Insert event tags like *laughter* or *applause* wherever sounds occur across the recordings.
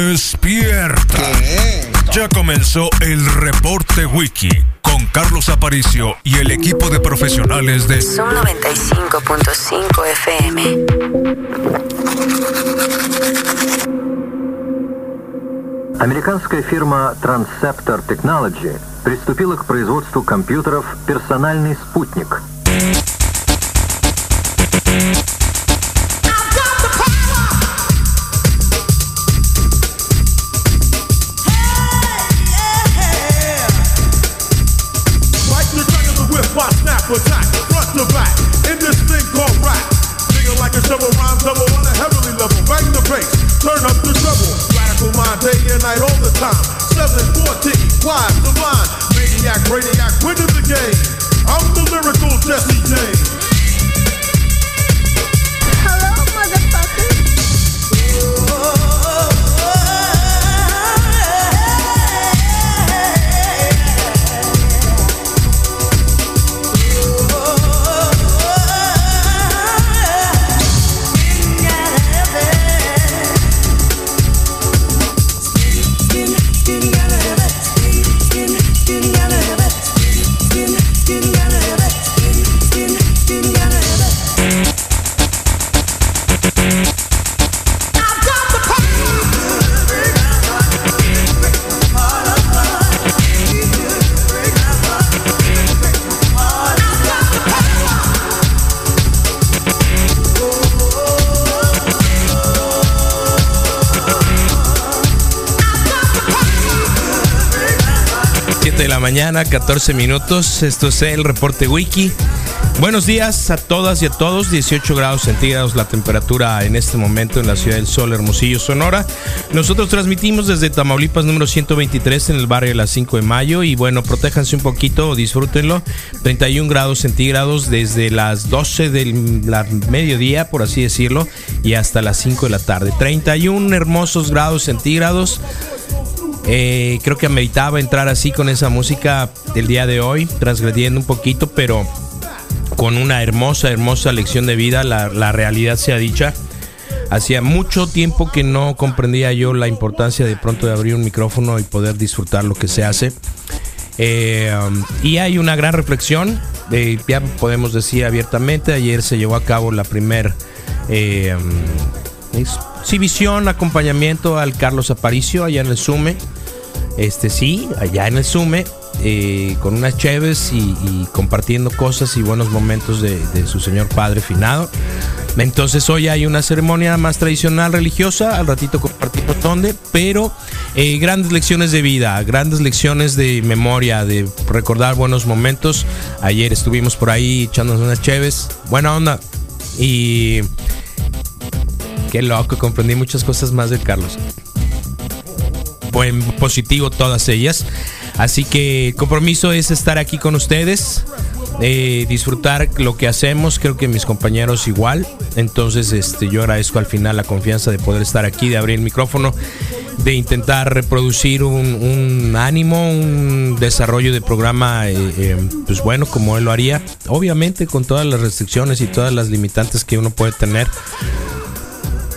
Despierta. Ya comenzó el reporte wiki con Carlos Aparicio y el equipo de profesionales de Zoom 95.5 FM. Американская фирма Transceptor Technology приступила к производству компьютеров «Персональный спутник». mañana, 14 minutos. Esto es el reporte wiki. Buenos días a todas y a todos. 18 grados centígrados la temperatura en este momento en la ciudad del Sol, Hermosillo, Sonora. Nosotros transmitimos desde Tamaulipas número 123 en el barrio de las 5 de mayo. Y bueno, protéjanse un poquito, disfrútenlo. 31 grados centígrados desde las 12 del mediodía, por así decirlo, y hasta las 5 de la tarde. 31 hermosos grados centígrados. Eh, creo que ameritaba entrar así con esa música del día de hoy, transgrediendo un poquito, pero con una hermosa, hermosa lección de vida, la, la realidad sea dicha. Hacía mucho tiempo que no comprendía yo la importancia de pronto de abrir un micrófono y poder disfrutar lo que se hace. Eh, y hay una gran reflexión, eh, ya podemos decir abiertamente, ayer se llevó a cabo la primer um, exhibición, acompañamiento al Carlos Aparicio allá en el Sume. Este sí, allá en el Sume, eh, con unas cheves y, y compartiendo cosas y buenos momentos de, de su señor padre finado. Entonces hoy hay una ceremonia más tradicional religiosa, al ratito compartimos dónde, pero eh, grandes lecciones de vida, grandes lecciones de memoria, de recordar buenos momentos. Ayer estuvimos por ahí echándonos unas cheves, buena onda. Y qué loco, comprendí muchas cosas más de Carlos. Buen positivo todas ellas. Así que el compromiso es estar aquí con ustedes, eh, disfrutar lo que hacemos. Creo que mis compañeros igual. Entonces, este, yo agradezco al final la confianza de poder estar aquí, de abrir el micrófono, de intentar reproducir un, ánimo, un desarrollo de programa, eh, eh, pues bueno, como él lo haría. Obviamente con todas las restricciones y todas las limitantes que uno puede tener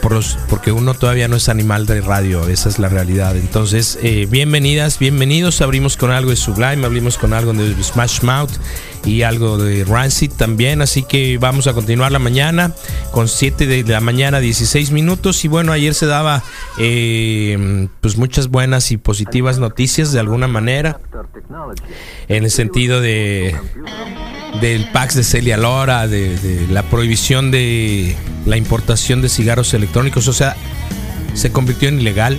por los- porque uno todavía no es animal de radio, esa es la realidad. Entonces, eh, bienvenidas, bienvenidos. Abrimos con algo de Sublime, abrimos con algo de Smash Mouth y algo de Rancid también. Así que vamos a continuar la mañana con 7 de la mañana, 16 minutos. Y bueno, ayer se daba eh, pues muchas buenas y positivas noticias de alguna manera en el sentido de del Pax de Celia Lora, de, la prohibición de la importación de cigarros electrónicos, o sea, se convirtió en ilegal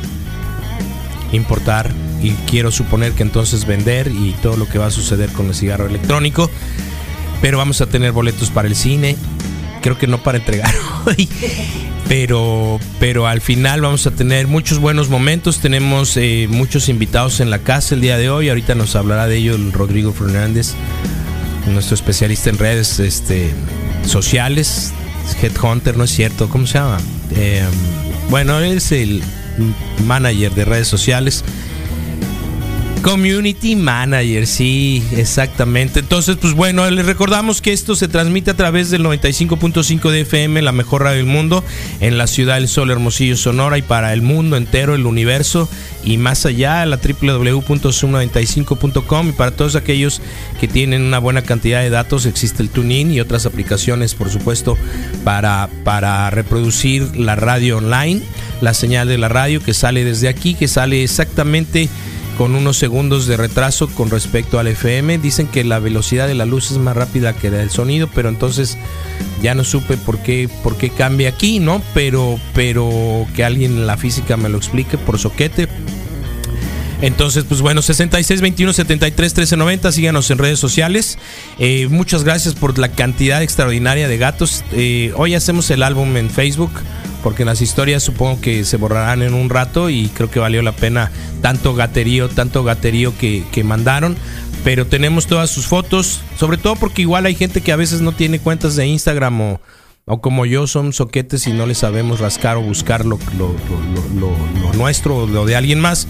importar y quiero suponer que entonces vender y todo lo que va a suceder con el cigarro electrónico. Pero vamos a tener boletos para el cine, creo que no para entregar *laughs* hoy. Pero, pero al final vamos a tener muchos buenos momentos. Tenemos eh, muchos invitados en la casa el día de hoy. Ahorita nos hablará de ello el Rodrigo Fernández, nuestro especialista en redes este, sociales. Headhunter, ¿no es cierto? ¿Cómo se llama? Eh, bueno, es el manager de redes sociales. Community Manager, sí, exactamente. Entonces, pues bueno, les recordamos que esto se transmite a través del 95.5 de FM, la mejor radio del mundo, en la ciudad del Sol Hermosillo, Sonora, y para el mundo entero, el universo, y más allá, la www.sum95.com. Y para todos aquellos que tienen una buena cantidad de datos, existe el TuneIn y otras aplicaciones, por supuesto, para, para reproducir la radio online, la señal de la radio que sale desde aquí, que sale exactamente con unos segundos de retraso con respecto al FM. Dicen que la velocidad de la luz es más rápida que la del sonido, pero entonces ya no supe por qué, por qué cambia aquí, ¿no? Pero, pero que alguien en la física me lo explique por soquete. Entonces, pues bueno, 66 21 73 13 90, síganos en redes sociales. Eh, muchas gracias por la cantidad extraordinaria de gatos. Eh, hoy hacemos el álbum en Facebook, porque las historias supongo que se borrarán en un rato y creo que valió la pena tanto gaterío, tanto gaterío que, que mandaron. Pero tenemos todas sus fotos, sobre todo porque igual hay gente que a veces no tiene cuentas de Instagram o, o como yo son soquetes y no le sabemos rascar o buscar lo, lo, nuestro o lo de alguien más.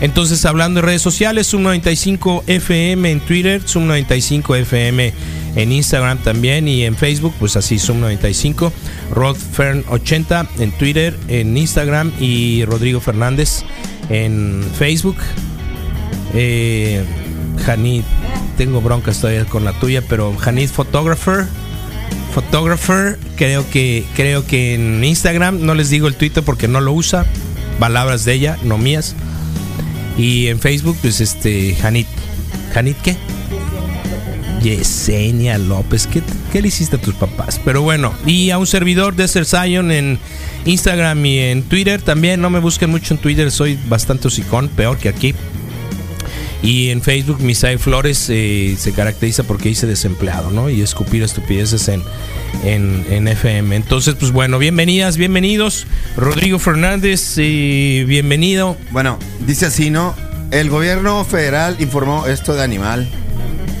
Entonces, hablando de redes sociales, Zoom95 FM en Twitter, Zoom95 FM en Instagram también y en Facebook, pues así Zoom95, Rodfern80 en Twitter, en Instagram y Rodrigo Fernández en Facebook. Eh, Janit, tengo broncas todavía con la tuya, pero Janit Photographer. Photographer, creo que, creo que en Instagram, no les digo el Twitter porque no lo usa, palabras de ella, no mías. Y en Facebook, pues este, Janit. ¿Janit qué? Yesenia López. ¿Qué, ¿Qué, le hiciste a tus papás? Pero bueno, y a un servidor de Ser Zion en Instagram y en Twitter también. No me busquen mucho en Twitter, soy bastante hocicón, peor que aquí. Y en Facebook, Misael Flores eh, se caracteriza porque dice desempleado, ¿no? Y escupir estupideces en, en, en, FM. Entonces, pues bueno, bienvenidas, bienvenidos. Rodrigo Fernández, eh, bienvenido. Bueno, dice así, ¿no? El gobierno federal informó esto de animal.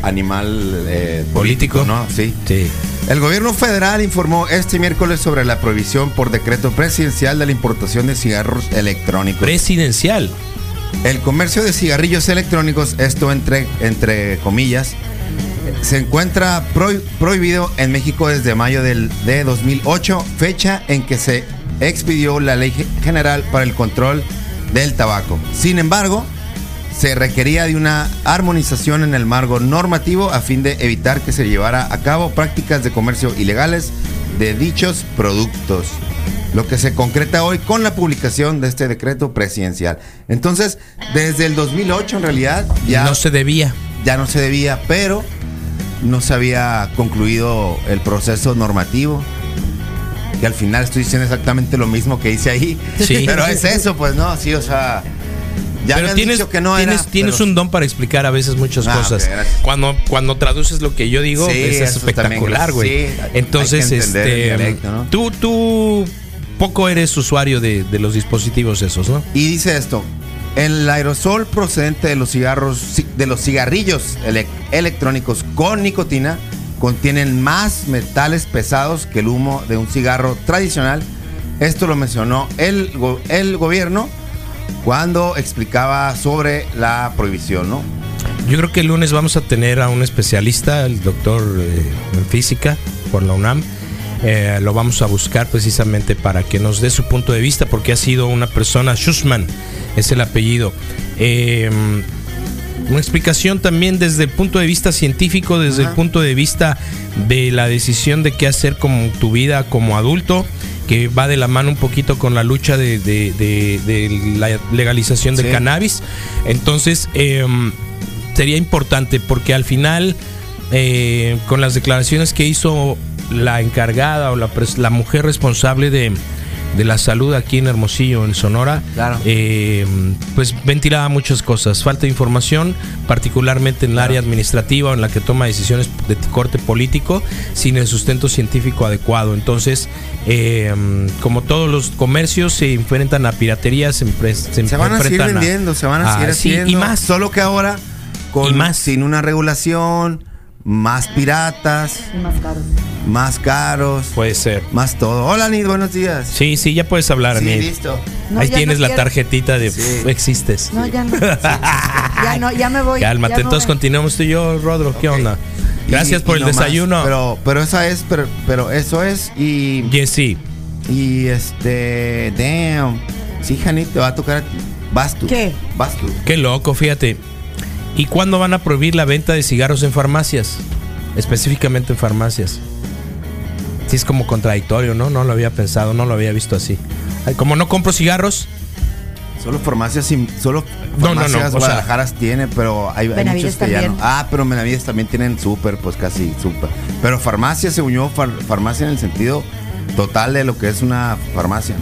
Animal eh, político, ¿no? Sí. Sí. El gobierno federal informó este miércoles sobre la prohibición por decreto presidencial de la importación de cigarros electrónicos. Presidencial. El comercio de cigarrillos electrónicos, esto entre, entre comillas, se encuentra pro, prohibido en México desde mayo del, de 2008, fecha en que se expidió la Ley General para el Control del Tabaco. Sin embargo, se requería de una armonización en el marco normativo a fin de evitar que se llevara a cabo prácticas de comercio ilegales de dichos productos lo que se concreta hoy con la publicación de este decreto presidencial. Entonces, desde el 2008 en realidad ya no se debía. Ya no se debía, pero no se había concluido el proceso normativo. Que al final estoy diciendo exactamente lo mismo que hice ahí. Sí. *laughs* Pero es eso, pues no, sí, o sea. Ya pero tienes, que no tienes, era, tienes pero... un don para explicar a veces muchas ah, cosas. Okay, cuando, cuando traduces lo que yo digo, sí, es espectacular, güey. Sí, Entonces, este, dialecto, ¿no? tú, tú poco eres usuario de, de, los dispositivos esos, ¿no? Y dice esto: el aerosol procedente de los cigarros, de los cigarrillos ele electrónicos con nicotina contienen más metales pesados que el humo de un cigarro tradicional. Esto lo mencionó el, el gobierno cuando explicaba sobre la prohibición, ¿no? Yo creo que el lunes vamos a tener a un especialista, el doctor eh, en física por la UNAM. Eh, lo vamos a buscar precisamente para que nos dé su punto de vista, porque ha sido una persona, Schussman es el apellido. Eh, una explicación también desde el punto de vista científico, desde Ajá. el punto de vista de la decisión de qué hacer con tu vida como adulto que va de la mano un poquito con la lucha de, de, de, de la legalización del sí. cannabis. Entonces, eh, sería importante porque al final, eh, con las declaraciones que hizo la encargada o la, la mujer responsable de, de, la salud aquí en Hermosillo, en Sonora, claro. eh, pues ventilaba muchas cosas. Falta de información, particularmente en el claro. área administrativa, en la que toma decisiones de corte político, sin el sustento científico adecuado. Entonces, eh, como todos los comercios se enfrentan a piratería, se, se, se van a seguir vendiendo, a, se van a seguir a, haciendo. Sí, y más. Solo que ahora, con, y más. sin una regulación, más piratas. Y más caros. Más caros, Puede ser. más todo. Hola, Nid, buenos días. Sí, sí, ya puedes hablar, Sí, Anit. listo. No, Ahí tienes no la quiero. tarjetita de Sí. existes. No, ya no. *laughs* Sí. Ya no, ya me voy. Cálmate, ya me entonces voy. continuamos tú y yo, Rodro. ¿Qué onda? Gracias Y- por y el desayuno. Pero, pero esa es, pero, pero eso es y, Jessy, y este, damn. Sí, Janit, te va a tocar a ti. Vas tú. ¿Qué? Vas tú. qué loco, fíjate. ¿Y cuándo van a prohibir la venta de cigarros en farmacias? Específicamente en farmacias. Sí, es como contradictorio, ¿no? No lo había pensado, no lo había visto así. Ay, Como no compro cigarros, Solo farmacias, solo No, no, no, farmacias o sea- Guadalajaras tiene, pero hay, hay muchos que ya no. también. Ah, pero Benavides también tienen súper, pues casi súper. Pero farmacia, según yo, far- farmacia en el sentido total de lo que es una farmacia.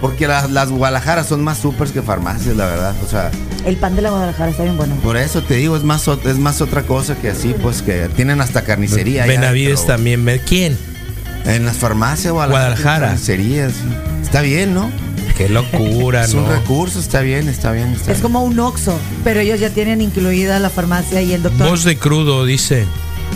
Porque las, las Guadalajaras son más supers que farmacias, la verdad. O sea, El pan de la Guadalajara está bien bueno. por eso te digo, es más, es más otra cosa que así, pues que tienen hasta carnicería. allá Benavides adentro. también. ¿me- ¿Quién? En las farmacias Guadalajara. Guadalajara. Está bien, ¿no? Qué locura, Es ¿no? un recurso, está bien, está bien. Está Es bien. como un Oxxo, pero ellos ya tienen incluida la farmacia y el doctor. Voz de crudo, dice.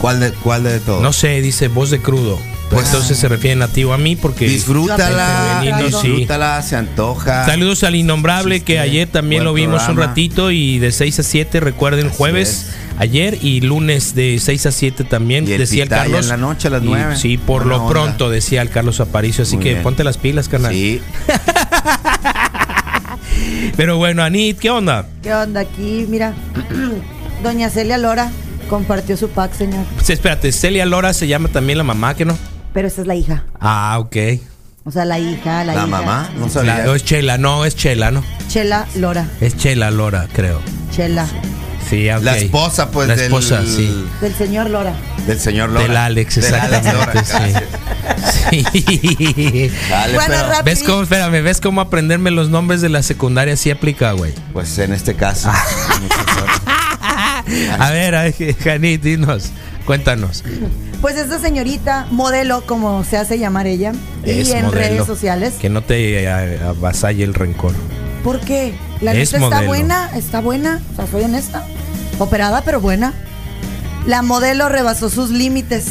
¿Cuál de, cuál de todos? No sé, dice voz de crudo. Pues- Entonces se refiere nativo a mí porque... Disfrútala, Femenino, sí. disfrútala, se antoja. Saludos al innombrable Sí, que ayer también lo vimos un ratito y de 6 a 7 recuerden Así jueves es. Ayer y lunes de 6 a 7 también Y el decía el Carlos en la noche a las Y 9. sí por lo onda. pronto decía el Carlos Aparicio así Muy que bien. ponte las pilas carnal Sí. *laughs* pero bueno Anit qué onda ¿Qué onda aquí? Mira, *clears throat* doña Celia Lora compartió su pack, señor. Pues, espérate Celia Lora se llama también la mamá que no Pero esta es la hija. ah ok O sea, la hija, la, La hija. mamá, no La- sabía. es Chela no es Chela no Chela Lora. es Chela Lora creo Chela. Sí ok. La esposa, pues, la del, esposa sí Del señor Lora. del señor Lora. del Alex Del Alex exactamente Lora, sí. Dale, Bueno, pero, rápido. ¿Ves cómo, espérame, ves cómo aprenderme los nombres de la secundaria sí aplica, güey? Pues en este caso. Ah. *laughs* A ver, a ver, Janit, dinos, cuéntanos. Pues esta señorita, modelo, como se hace llamar ella, Es y en modelo. redes sociales. Que no te eh, avasalle el rencor. ¿Por qué? La Es neta está buena, está buena, o sea, soy honesta. Operada, pero buena. La modelo rebasó sus límites.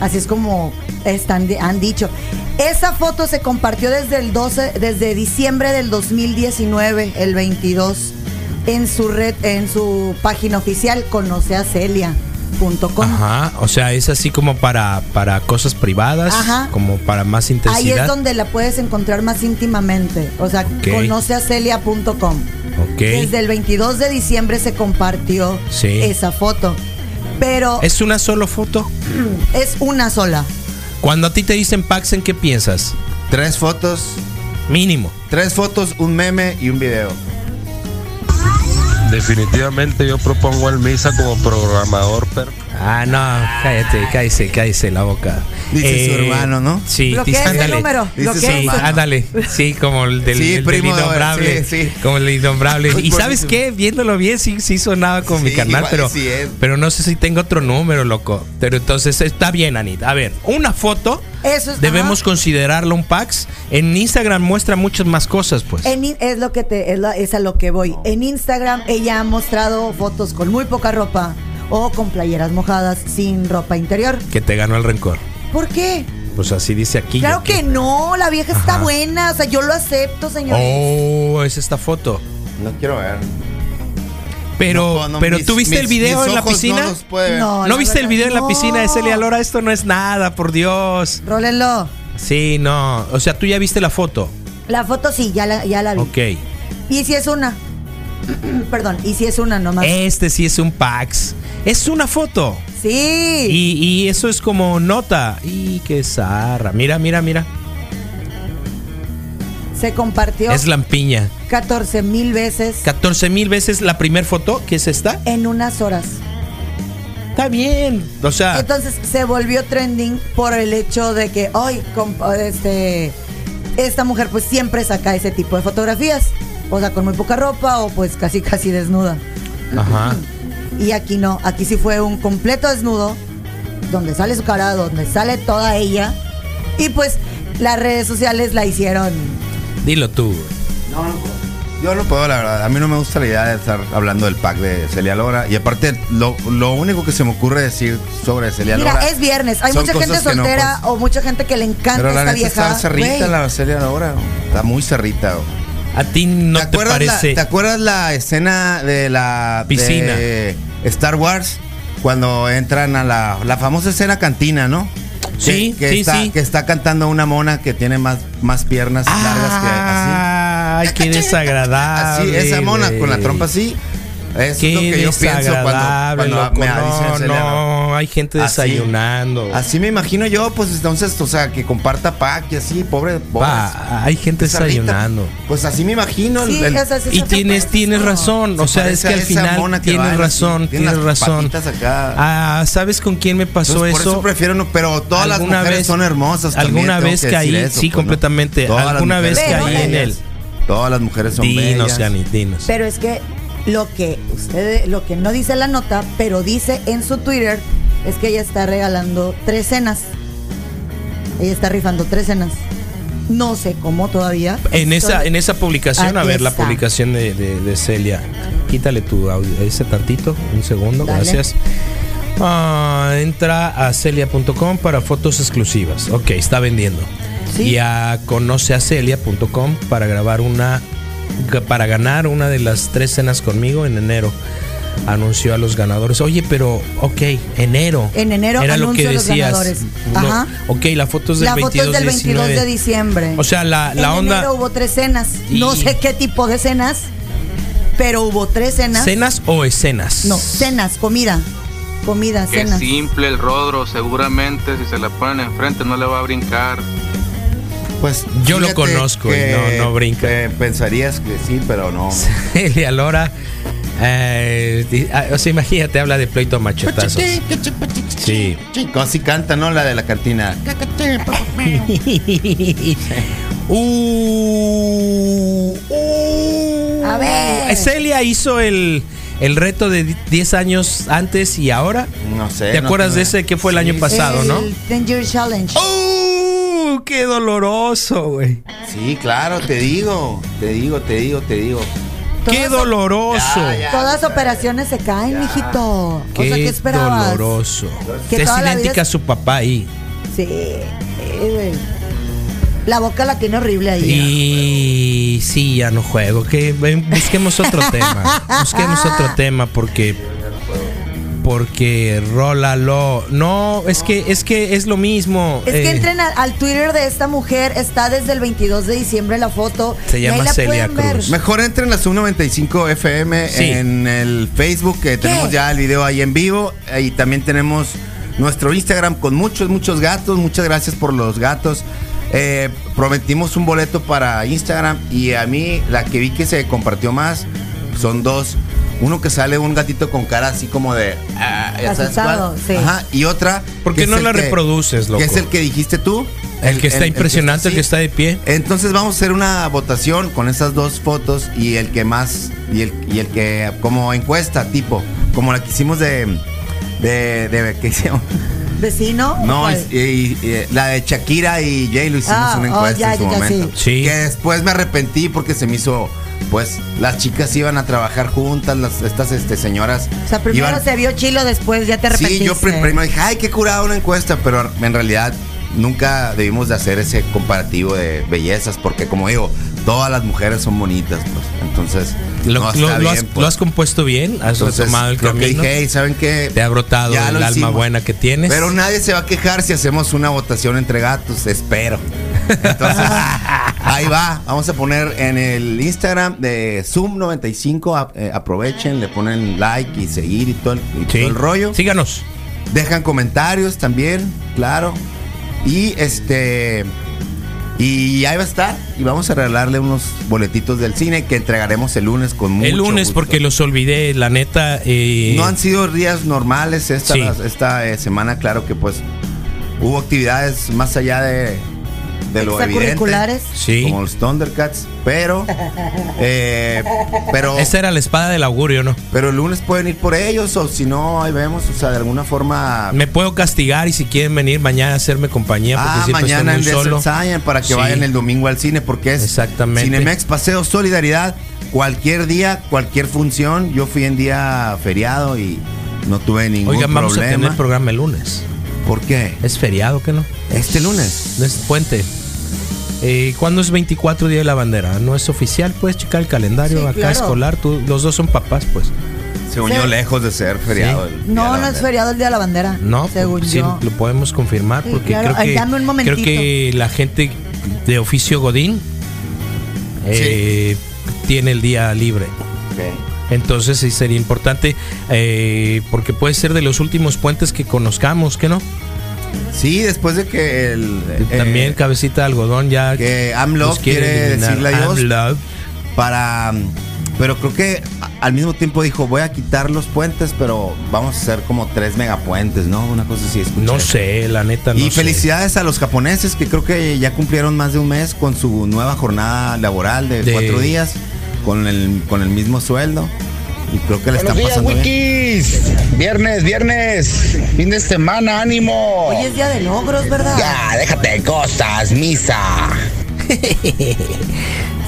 Así es como están, han dicho. Esa foto se compartió desde el 12, desde diciembre del 2019, el 22, en su red, en su página oficial, conoceacelia.com. Ajá, o sea, es así como para, para cosas privadas, Ajá. como para más Ahí intensidad. es donde la puedes encontrar más íntimamente. O sea, Ok. conoceacelia.com. Desde el 22 de diciembre se compartió Sí. esa foto. Pero es, *clears throat* ¿Es una solo foto? una sola. Cuando a ti te dicen Paxen, ¿qué piensas? Tres fotos, Mínimo. tres fotos, un meme y un video. Definitivamente yo propongo al Misa como programador perfecto. Ah, no, cállate, cállese, cállese la boca. Eh, Dice su hermano, ¿no? Sí, dice, ándale. número, Dice bloquea su Sí, hermano. ándale. Sí, como el del, Sí, el del primo de- innombrable. sí, sí. Como el innombrable. Y sabes qué, viéndolo bien, sí, sí sonaba con mi carnal, igual pero, sí es. pero no sé si tengo otro número, loco. Pero entonces está bien, Anita. A ver, una foto Eso es- debemos ajá. considerarlo un Pax. En Instagram muestra muchas más cosas, pues. En es lo que te es, la- es a lo que voy. En Instagram ella ha mostrado fotos con muy poca ropa o con playeras mojadas sin ropa interior. Que te ganó el rencor. ¿Por qué? Pues así dice aquí. Claro que no, la vieja está buena, o sea, yo lo acepto, señor. Oh, es esta foto. No quiero ver. Pero, No, no, pero mis- ¿tú viste mis- el video en la piscina? No, los puede ver. No. ¿No la viste el video en la piscina de Celia Lora? Esto no es nada, por Dios. Rólenlo. Sí, no. O sea, tú ya viste la foto. La foto sí, ya la, ya la vi. Ok. ¿Y si es una? *clears throat* Perdón, ¿y si es una nomás? Este sí es un Pax. Es una foto. sí. Y, y eso es como nota. Y qué zarra. Mira, mira, mira. Se compartió Es lampiña. 14 mil veces 14 mil veces la primer foto, que es esta. en unas horas. Está bien. O sea, Entonces se volvió trending por el hecho de que hoy este, esta mujer pues siempre saca ese tipo de fotografías. O sea, con muy poca ropa o pues casi casi desnuda. ajá. Y aquí no, aquí sí fue un completo desnudo, donde sale su cara, donde sale toda ella. Y pues las redes sociales la hicieron. Dilo tú. No, no. Yo no puedo, la verdad. A mí no me gusta la idea de estar hablando del pack de Celia Lora. Y aparte, lo, lo único que se me ocurre decir sobre Celia Mira, Lora. es viernes. Hay mucha gente no, soltera pues. o mucha gente que le encanta Pero la esta neta vieja. está cerrita la Celia Lora. Está muy cerrita. güey. A ti no ¿Te, te, acuerdas la, parece. ¿Te acuerdas la escena de la Piscina. de Star Wars? Cuando entran a la, la famosa escena cantina, ¿no? Sí, que, que sí, está, sí. que está cantando una mona que tiene más, más piernas largas que así. Ay, qué desagradable. *laughs* Así, esa mona con la trompa así. Eso Qué es lo que yo pienso cuando, cuando loco. me no, dicen no, hay gente Así. desayunando. Así me imagino yo, pues entonces, o sea, que comparta pack y así, pobre, pobre. Pa, hay gente desayunando. Pues así me imagino. el- Sí, el- o sea, sí Y tienes, parece tienes eso. razón. Se O sea, es que al final que tienes razón, tienes las razón. acá. Ah, ¿sabes con quién me pasó Entonces, por eso? eso prefiero no, pero todas las mujeres vez- son hermosas. alguna vez que caí, eso, sí, pues, completamente. Alguna vez caí en él. Todas las mujeres son Dinos, dinos. Pero es que lo que usted, lo que no dice la nota, pero dice en su Twitter, es que ella está regalando tres cenas. Ella está rifando tres cenas. No sé cómo todavía. En esa, en esa publicación, a ver la publicación de, de- de Celia. Quítale tu audio, ese tantito, un segundo, Dale. gracias. Ah, entra a celia.com para fotos exclusivas. Ok, está vendiendo. Sí. Y a conoceacelia.com para grabar una, para ganar una de las tres cenas conmigo en enero. Anunció a los ganadores. Oye, pero, ok, enero. En enero Era lo que a los decías. ganadores. No, ok, la foto es del La foto 22 es del 22 de 19. diciembre. O sea, la, la en onda. enero hubo tres cenas. No sé qué tipo de cenas, pero hubo tres cenas. ¿Cenas o escenas? No, cenas, comida. Comida, cenas. simple el rodro, seguramente si se la ponen enfrente no le va a brincar. Pues Yo lo conozco y no- no brinca. eh, pensarías que sí, pero no. Celia Lora. eh, ah, o sea, imagínate, habla de pleito machetazos. Sí. Así canta, ¿no? La de la cantina. *laughs* Uh, uh. A ver. Celia hizo el, el reto de di- 10 años antes y ahora. No sé. ¿Te no acuerdas de ese que fue el Sí, año pasado, el no? Danger Challenge. ¡Uh! ¡Qué doloroso, güey! Sí, claro, te digo. Te digo, te digo, te digo. ¡Qué Todas- doloroso! Ya, ya. Todas operaciones se caen, mijito. ¡Qué o sea, ¿qué esperabas? doloroso! Que es idéntica a su papá ahí. Sí, sí, güey. La boca la tiene horrible ahí. Y sí, ya no juego. Que busquemos otro *laughs* tema. Busquemos otro tema porque porque rólalo. No, es que es que es lo mismo. Es que Eh, entren al, al Twitter de esta mujer, está desde el 22 de diciembre la foto. Se y ahí llama la Celia. Cruz. Mejor entren a Zoom 95 FM Sí. en el Facebook, que tenemos ya el video ahí en vivo. Y también tenemos nuestro Instagram con muchos, muchos gatos. Muchas gracias por los gatos. Eh, prometimos un boleto para Instagram y a mí la que vi que se compartió más son dos. Uno que sale un gatito con cara así como de... ah, ¿ya sabes Asustado, sí. Ajá, y otra... ¿Por qué que es no la que- reproduces, loco? Que es el que dijiste tú. el que está impresionante, el que está de pie. Entonces vamos a hacer una votación con esas dos fotos y el que más y el, y el que como encuesta tipo como la que hicimos de de, de que hicimos ¿Vecino? no y- y- y la de Shakira y Jay lo hicimos Ah, una oh, encuesta ya, en su ya, ya, momento sí. Sí. que después me arrepentí porque se me hizo pues las chicas iban a trabajar juntas las estas este señoras O sea, primero iban- se vio chilo, después ya te Sí, arrepentiste. yo prim- primero dije, ay, qué curada una encuesta, pero en realidad nunca debimos de hacer ese comparativo de bellezas, porque como digo, todas las mujeres son bonitas, pues. Entonces, Lo, no lo- está lo has, bien, pues. lo has compuesto bien, has Entonces, retomado el lo que camino. dije, "Hey, ¿saben qué? Te ha brotado Ya el alma hicimos. buena que tienes. Pero nadie se va a quejar si hacemos una votación entre gatos, espero. Entonces, ahí va. Vamos a poner en el Instagram de Zoom95. a- eh, aprovechen, le ponen like y seguir y todo el, y Sí. todo el rollo. Síganos. Dejan comentarios también, claro. Y este. Y ahí va a estar. Y vamos a regalarle unos boletitos del cine que entregaremos el lunes con mucho el lunes gusto. porque los olvidé, la neta. eh, No han sido días normales esta, Sí. esta eh, semana, claro que pues hubo actividades más allá de, de lo evidente. Sí. Como los Thundercats. Pero, eh, pero, Esa era la espada del augurio, ¿no? pero el lunes pueden ir por ellos o si no, ahí vemos, o sea, de alguna forma. Me puedo castigar y si quieren venir mañana a hacerme compañía porque Ah, siempre mañana en estoy muy solo. Para que Sí. vayan el domingo al cine porque es Exactamente. Cinemex Paseo Solidaridad. Cualquier día, cualquier función. Yo fui en día feriado y no tuve ningún Oigan, vamos a problema. tener programa el lunes. ¿Por qué? Es feriado, ¿qué no? Este lunes. No es puente. Eh, ¿Cuándo es 24 Día de la Bandera? No es oficial, puedes checar el calendario Sí, acá claro. escolar. Tú, los dos son papás, pues. Se unió Sí. lejos de ser feriado. Sí. el Día No, de la no es feriado el día de la bandera. No, según sí, yo. lo podemos confirmar Sí, porque claro. creo Ay, que dame un momentito. creo que la gente de oficio Godín eh, tiene el día libre. Entonces sí sería importante eh, porque puede ser de los últimos puentes que conozcamos, ¿qué no? Sí, después de que el. eh, También cabecita de algodón ya que AMLO nos quiere quiere decirle adiós para. Pero creo que al mismo tiempo dijo: Voy a quitar los puentes, pero vamos a hacer como tres megapuentes, ¿no? Una cosa así. escuché. No sé, la neta no y sé. felicidades a los japoneses que creo que ya cumplieron más de un mes con su nueva jornada laboral de, De- cuatro días con el, con el mismo sueldo. Y creo que le Buenos están días, pasando bien. Wikis. Viernes, viernes. Fin de semana, ánimo. Hoy es día de logros, ¿verdad? Ya, déjate de cosas, misa. *laughs*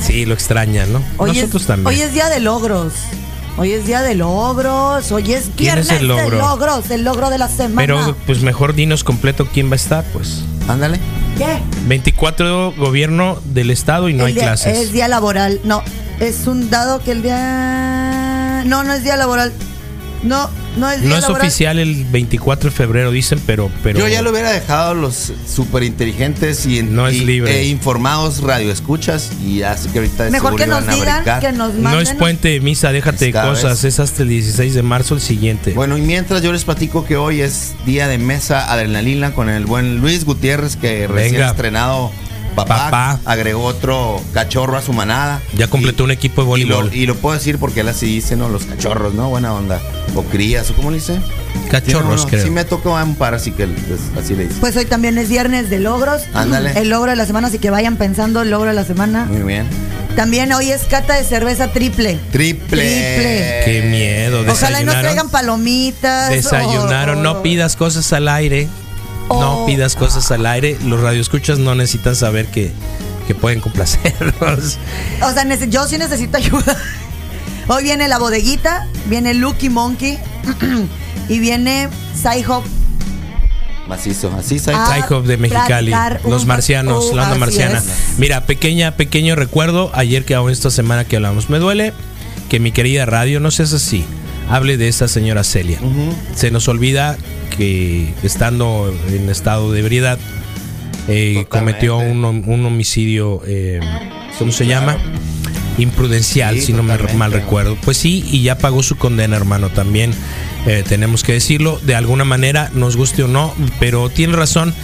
Sí, lo extrañan, ¿no? Hoy Nosotros es, también. Hoy es día de logros. Hoy es día de logros. Hoy es ¿Quién es viernes el logro? de logros. El logro de la semana. Pero pues mejor dinos completo quién va a estar, pues. Ándale. ¿Qué? 24 gobierno del estado y no El hay día- clases. Es día laboral. No, es un dado que el día. No, no es día laboral. No, no es día No es laboral. oficial el 24 de febrero, dicen, pero... pero Yo ya lo hubiera dejado a los súper inteligentes y, No es y- libre. e informados radioescuchas y así que ahorita de Mejor seguro que nos iban a digan, brincar. que nos No manden. es puente de misa, déjate de Cada cosas. Es hasta el 16 de marzo el siguiente. Bueno, y mientras yo les platico que hoy es día de mesa adrenalina con el buen Luis Gutiérrez, que recién Venga. estrenado papá, Papá. agregó otro cachorro a su manada. ya completó un equipo de Y lo, voleibol. y lo puedo decir porque él así dice, ¿no? Los cachorros, ¿no? Buena onda. O crías, ¿o cómo le dice? Cachorros, Sí, creo. Sí me tocó un par, así que pues, así le dice. Pues hoy también es viernes de logros. Ándale. El logro de la semana, así que vayan pensando el logro de la semana. Muy bien. También hoy es cata de cerveza triple. Triple. Triple. Qué miedo. Ojalá y Desayunaron. traigan palomitas. Desayunaron. o- No pidas cosas al aire. No Oh. pidas cosas al aire. Los radioescuchas no necesitan saber que, que pueden complacerlos. O sea, yo sí necesito ayuda. Hoy viene la bodeguita, viene Lucky Monkey *clears throat* y viene Sci-Hop. Macizo. Así Sci-Hop de Mexicali, los marcianos, oh, la onda marciana. es. Mira, pequeña, pequeño recuerdo, ayer que aún esta semana que hablamos, me duele que mi querida radio, no seas así, hable de esa señora Celia. Se nos olvida que estando en estado de ebriedad, eh, cometió un, un homicidio, eh, ¿cómo se llama? Imprudencial, Sí, si no me mal recuerdo. Pues sí, y ya pagó su condena, hermano, también. eh, tenemos que decirlo, de alguna manera, nos guste o no, pero tiene razón.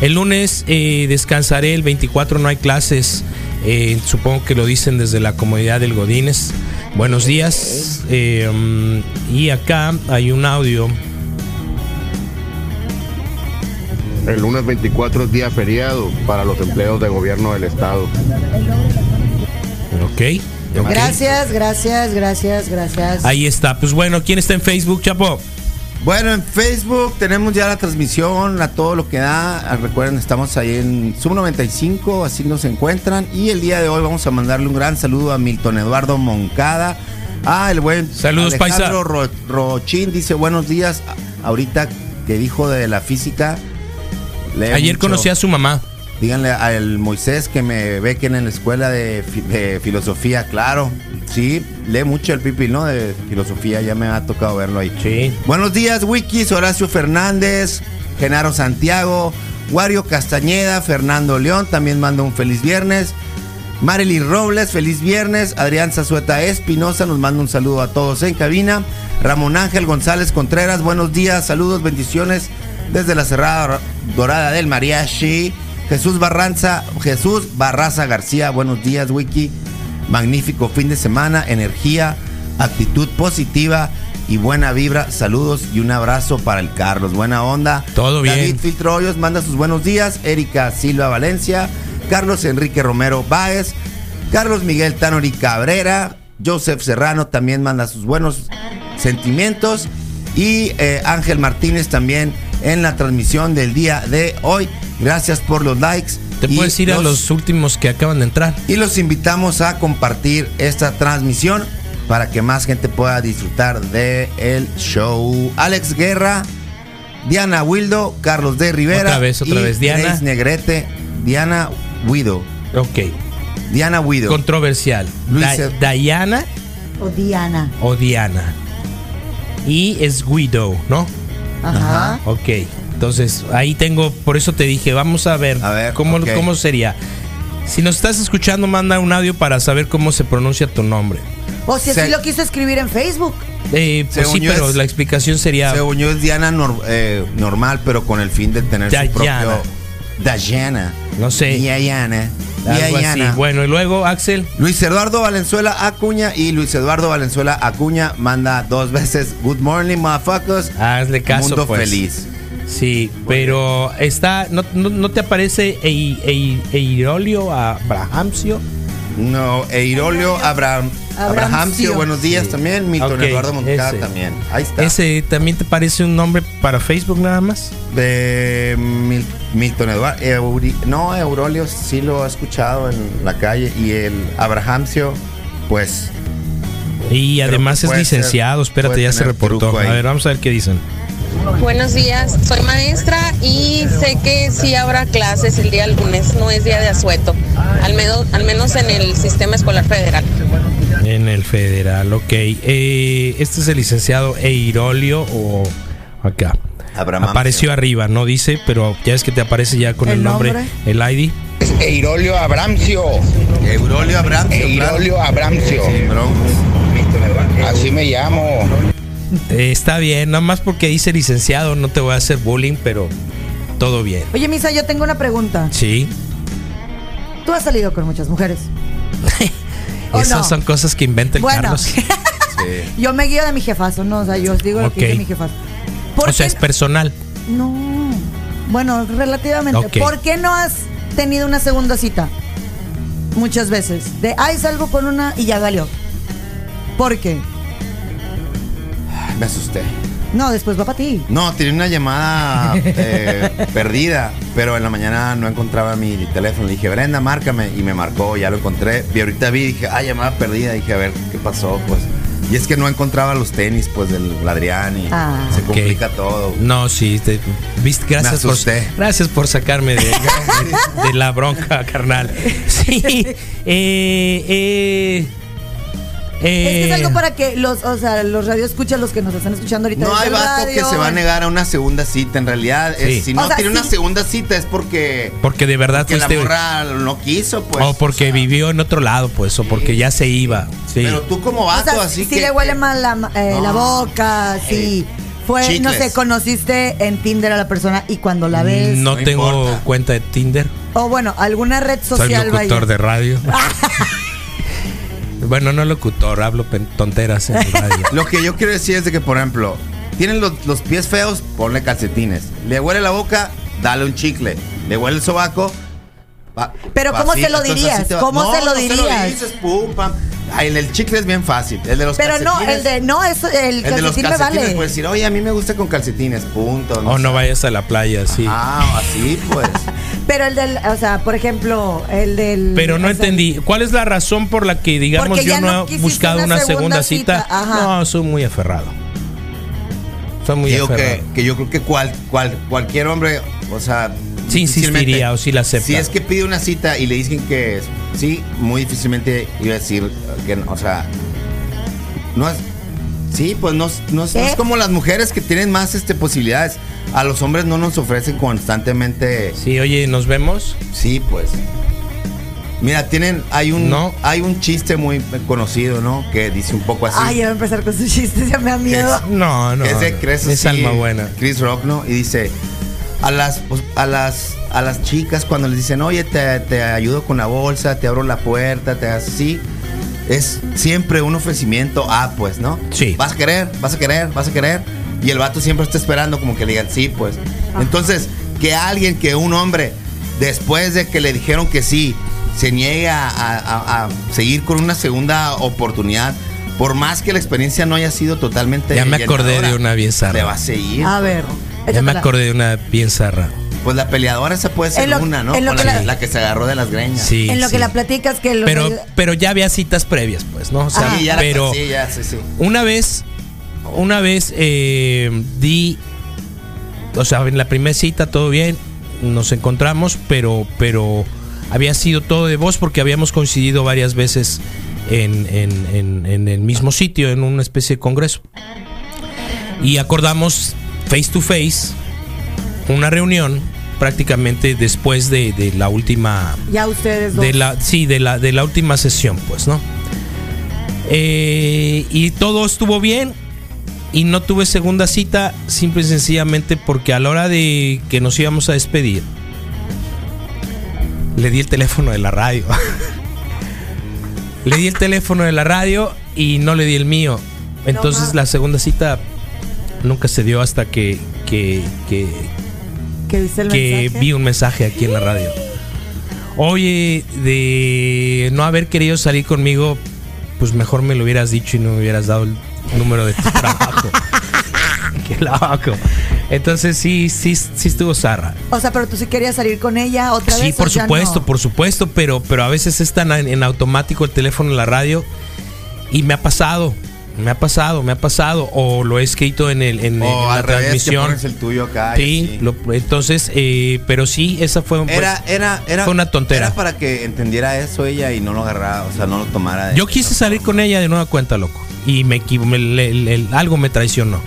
El lunes eh, descansaré, el 24 no hay clases. Eh, supongo que lo dicen desde la comodidad del Godines. Buenos días. eh, mm, y acá hay un audio. El lunes 24 es día feriado para los empleos de gobierno del estado. Ok. ok. Gracias, gracias, gracias, gracias. Ahí está. Pues bueno, ¿quién está en Facebook, Chapo? Bueno, en Facebook tenemos ya la transmisión a todo lo que da. Ah, Recuerden, estamos ahí en Sub 95, así nos encuentran. Y el día de hoy vamos a mandarle un gran saludo a Milton Eduardo Moncada. Ah, el buen Saludos, Alejandro Ro- Rochín dice buenos días. Ahorita que dijo de la física. Ayer mucho. conocí a su mamá. Díganle al Moisés que me ve que en la escuela de, fi- de filosofía, claro. Sí, lee mucho el pipi, ¿no? De filosofía, ya me ha tocado verlo ahí. Sí. Buenos días, Wikis, Horacio Fernández, Genaro Santiago, Wario Castañeda, Fernando León, también manda un feliz viernes. Marily Robles, feliz viernes. Adrián Zazueta Espinosa nos manda un saludo a todos en cabina. Ramón Ángel González Contreras, buenos días, saludos, bendiciones desde la Cerrada Dorada del Mariachi. Jesús Barranza, Jesús Barraza García, buenos días, Wiki. Magnífico fin de semana, energía, actitud positiva y buena vibra. Saludos y un abrazo para el Carlos. Buena onda. Todo bien. David Filtro Hoyos manda sus buenos días. Erika Silva Valencia. Carlos Enrique Romero Báez, Carlos Miguel Tanori Cabrera, Joseph Serrano también manda sus buenos sentimientos y eh, Ángel Martínez también en la transmisión del día de hoy. Gracias por los likes. Te y puedes ir a los últimos que acaban de entrar. y los invitamos a compartir esta transmisión para que más gente pueda disfrutar de el show. Alex Guerra, Diana Wildo, Carlos de Rivera. Otra vez, otra y vez, Diana. Grace Negrete, Diana Wido. Ok. Diana Wido. Controversial. Luis- Da- Diana O Diana. o Diana. Y es Guido, ¿no? Ajá. Ok. Entonces, ahí tengo, por eso te dije, vamos a ver, cómo, ok. cómo sería. Si nos estás escuchando, manda un audio para saber cómo se pronuncia tu nombre. O si así lo quiso escribir en Facebook. Eh, pues sí, pero es- la explicación sería Según yo es Diana nor- eh, normal, pero con el fin de tener Diana. su propio. Diana. No sé. Diana. Diana. Bueno, y luego, Axel. Luis Eduardo Valenzuela Acuña y Luis Eduardo Valenzuela Acuña manda dos veces Good morning, motherfuckers. Hazle caso, Mundo pues. feliz. Sí, pero está. ¿No, no, no te aparece Ei- Ei- Eirolio Abrahamcio? No, Eirolio Abraham, Abrahamcio. Abrahamcio, buenos días también. Milton Eduardo Moncada ese. también. Ahí está. ¿Ese también te parece un nombre para Facebook nada más? De Mil- Milton Eduardo. Euri- no, Eurolio sí lo he escuchado en la calle. Y el Abrahamcio, pues. Y además es puede ser- licenciado, espérate, ya se reportó. A ver, vamos a ver qué dicen. Buenos días, soy maestra y sé que sí habrá clases el día lunes, no es día de asueto, al menos, al menos en el sistema escolar federal. En el federal, ok. Eh, este es el licenciado Eirolio o acá. Abrahamcio. Apareció arriba, no dice, pero ya es que te aparece ya con el, ¿El nombre, nombre? el ID. Eirolio Abramcio. Eirolio. Abramcio. Sí, bro. Así me llamo. Eh, está bien, nada más porque dice licenciado, no te voy a hacer bullying, pero todo bien. Oye, Misa, yo tengo una pregunta. Sí. Tú has salido con muchas mujeres. *laughs* ¿O Esas no? son cosas que inventa el Bueno. Carlos. *laughs* Yo me guío de mi jefazo, ¿no? O sea, yo os digo lo que dice mi jefazo. ¿Por O sea, es personal. No. Bueno, relativamente. ¿Por qué no has tenido una segunda cita? Muchas veces. De, ay, salgo con una y ya valió. ¿Por qué? Me asusté. No, después va para ti. No, tenía una llamada eh, *laughs* perdida, pero en la mañana no encontraba mi teléfono. Le dije, Brenda, márcame. Y me marcó, ya lo encontré. Y ahorita vi, dije, ah, llamada perdida. Dije, a ver, ¿qué pasó? Pues. Y es que no encontraba los tenis, pues, del Adrián y Ah. se complica todo. No, sí, te- viste, gracias por, asusté. gracias por sacarme de, de- *laughs* de la bronca, carnal. Sí, eh, eh, Es que es eh, algo para que los, o sea, los radioescuchas, los que nos están escuchando ahorita. No hay vato que se va a negar a una segunda cita. En realidad, es- Sí. si no O sea, tiene una sí. segunda cita es porque, porque de verdad porque la fuiste- morra no quiso, pues. o porque vivió en otro lado, pues, o porque ya se iba. Sí. Pero tú como O vato, sea, así si que. le huele mal la, eh, No. la boca, si fue, no sé, conociste en Tinder a la persona y cuando la ves. no, No tengo importa. cuenta de Tinder. O bueno, alguna red Soy social locutor vaya. de radio. *laughs* bueno, no locutor, hablo tonteras en el radio. *laughs* Lo que yo quiero decir es de que, por ejemplo, tienen los, los pies feos, ponle calcetines. Le huele la boca, dale un chicle. Le huele el sobaco. pa- Pero ¿cómo se lo dirías? así ¿Cómo No, se lo no dirías? dices, pum, pam. Ay, el, chicle es bien fácil. El de los Pero no, el de. No, eso, el, el de los calcetines vale. puedes decir, oye, a mí me gusta con calcetines, punto. O no vayas a la playa, sí. Ah, así pues. *laughs* Pero el del. O sea, por ejemplo, el del. Pero no entendí. ¿Cuál es la razón por la que, digamos, Porque yo no, no he buscado una una segunda, segunda cita? cita, ajá. No, soy muy aferrado. Soy muy Digo que, aferrado. que yo creo que cual, cual, cualquier hombre, o sea. Sí insistiría o sí la acepta. Si es que pide una cita y le dicen que sí, muy difícilmente iba a decir que, no, o sea, no es. Sí, pues no, es- no es, no es ¿Eh? como las mujeres que tienen más este, posibilidades. A los hombres no nos ofrecen constantemente. Sí, oye, ¿nos vemos? Sí, pues. Mira, tienen, hay un, No. hay un chiste muy conocido, ¿no? Que dice un poco así. Ay, ya va a empezar con sus chistes, ya me da miedo. No, no. es de Chris, es así, alma buena. Chris Rock, ¿no? Y dice a las pues, a las a las chicas cuando les dicen, "Oye, te, te ayudo con la bolsa, te abro la puerta, te haces así." Es siempre un ofrecimiento, ah, pues, ¿no? Sí. Vas a querer, vas a querer, vas a querer. Y el vato siempre está esperando como que le digan, sí, pues. Entonces, que alguien, que un hombre después de que le dijeron que sí, se niega a, a- a seguir con una segunda oportunidad, por más que la experiencia no haya sido totalmente. Ya me acordé de una bien Le va a seguir. A ver. Ya me acordé de una bien zarra. Pues la peleadora esa puede ser lo- una, ¿no? Con que la, la- la que se agarró de las greñas. Sí. En lo que la platicas que lo Pero, pero ya había citas previas, pues, ¿no? O sea, Sí, ya la- pero sí, ya, sí, sí. una vez, una vez eh, di, o sea, en la primera cita todo bien, nos encontramos, pero, pero había sido todo de voz porque habíamos coincidido varias veces en, en- en- en el mismo sitio, en una especie de congreso. Y acordamos face to face una reunión prácticamente después de, de la última ya ustedes dos. de la sí de la de la última sesión pues no Eh, y todo estuvo bien y no tuve segunda cita simple y sencillamente porque a la hora de que nos íbamos a despedir le di el teléfono de la radio. *laughs* Le di el teléfono de la radio y no le di el mío. Entonces la segunda cita nunca se dio hasta que que, que, vi un mensaje aquí en la radio. Oye, de no haber querido salir conmigo, pues mejor me lo hubieras dicho y no me hubieras dado el número de tu *laughs* trabajo. Qué loco. Entonces sí, sí, sí estuvo zarra. O sea, pero tú sí querías salir con ella otra Sí, vez. por o ya supuesto, no? por supuesto, pero, pero a veces es tan en, en automático el teléfono en la radio y me ha pasado, me ha pasado, me ha pasado, o lo he escrito en, el, en, O en la al revés, que transmisión. pones el tuyo acá. Sí, lo- entonces, eh, pero sí, esa fue, Era, era, era, fue una tontera. Era para que entendiera eso ella y no lo agarrara, o sea, no lo tomara. de- Yo quise salir con ella de nueva cuenta, loco. Y me equivo- me- le- le- algo me traicionó.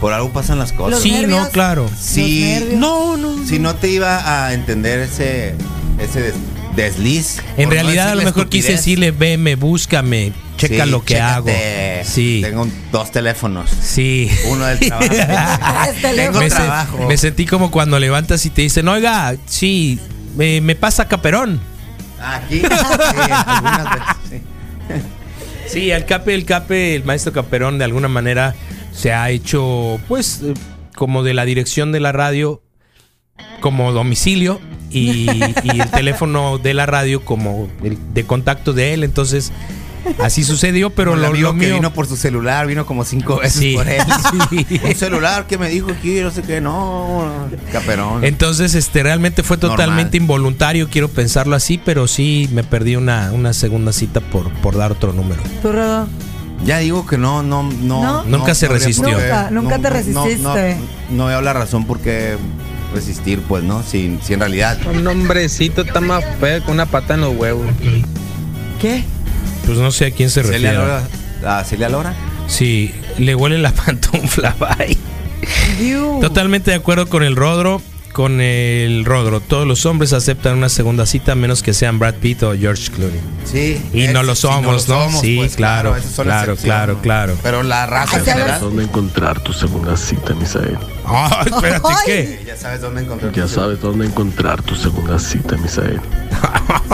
Por algo pasan las cosas. Los sí, nervios, no, claro. Nervios. No, no. si no te iba a entender ese, ese des- desliz. En no realidad a lo mejor quise decirle, veme, búscame, checa Sí, lo que chécate. hago. Sí, Tengo dos teléfonos. sí. Uno del trabajo. *laughs* Tengo me, se- trabajo. me sentí como cuando levantas y te dicen, oiga, sí, me, me pasa caperón. Aquí. Sí, veces, sí. Sí, el Cape, el Cape, el maestro Caperón de alguna manera se ha hecho, pues, eh, como de la dirección de la radio, como domicilio y, y el teléfono de la radio como el de contacto de él. Entonces, así sucedió, pero lo, lo que mío. vino por su celular, vino como cinco veces Sí, por él. *laughs* sí. Un celular que me dijo aquí, no sé qué, no. Caperón. Entonces, este, realmente fue totalmente Normal. involuntario, quiero pensarlo así, pero sí me perdí una, una segunda cita por, por dar otro número. ¿Tú, Rodo? Ya digo que no, no, no. ¿No? Nunca se resistió. Nunca, te resististe. No, no veo la razón por qué resistir, pues, ¿no? Si, si en realidad. Un hombrecito está más feo con una pata en los huevos. ¿Qué? Pues no sé a quién se Celia refiere. Lora. ¿A Celia Lora? Sí, le huele la *laughs* pantufla, bye. Totalmente de acuerdo con el Rodro. Con el Rodro. Todos los hombres aceptan una segunda cita a menos que sean Brad Pitt o George Clooney. Sí. Y es- no lo si somos, ¿no? somos, Sí, pues, claro, claro, claro, ¿no? claro. Pero la raza general. ¿Dónde encontrar tu segunda cita, Misael? Ah, *laughs* espérate. ¿qué? Ya sabes dónde encontrar. Ya tu- sabes dónde encontrar tu segunda cita, Misael.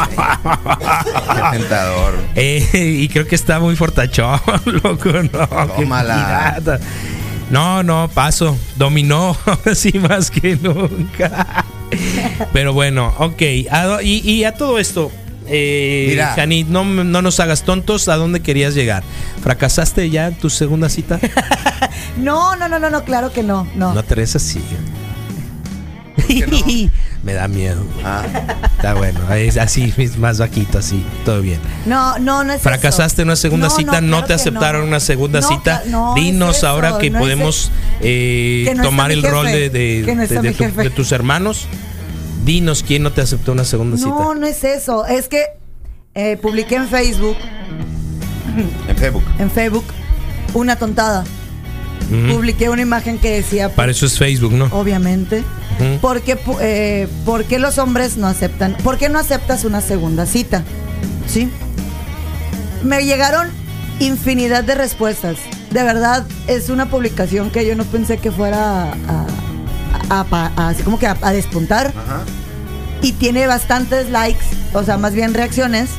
Qué tentador. *laughs* Eh, y creo que está muy fortachón, *laughs* loco, no. qué Tómala. No, no, paso. Dominó, *laughs* así más que nunca. Pero bueno, ok. A y, y a todo esto, eh, Mira. Jani, no, no nos hagas tontos. ¿A dónde querías llegar? ¿Fracasaste ya en tu segunda cita? *laughs* No, no, no, no, no, claro que no. No. No te eres así. *laughs* Me da miedo. Ah, Está bueno, es así, más vaquito, así, todo bien. No, no, no es Fracasaste en una segunda No, cita, no, claro te aceptaron no. una segunda No, cita. no, Dinos es ahora que no es podemos eh, Que no tomar el jefe, rol de, de- que no está de- de mi tu- jefe. de tus hermanos. Dinos quién no te aceptó una segunda No, cita. no es eso. Es que eh, publiqué en Facebook, *clears throat* en Facebook. en Facebook, una tontada. Publiqué una imagen que decía, Para eso es Facebook, ¿no? obviamente, Ujú. ¿por qué, pu- eh, por qué los hombres no aceptan? ¿Por qué no aceptas una segunda cita? ¿Sí? Me llegaron infinidad de respuestas. De verdad, es una publicación que yo no pensé que fuera a, a- a pa- a- así como que a, a despuntar. Ajá. Y tiene bastantes likes, o sea, más bien reacciones.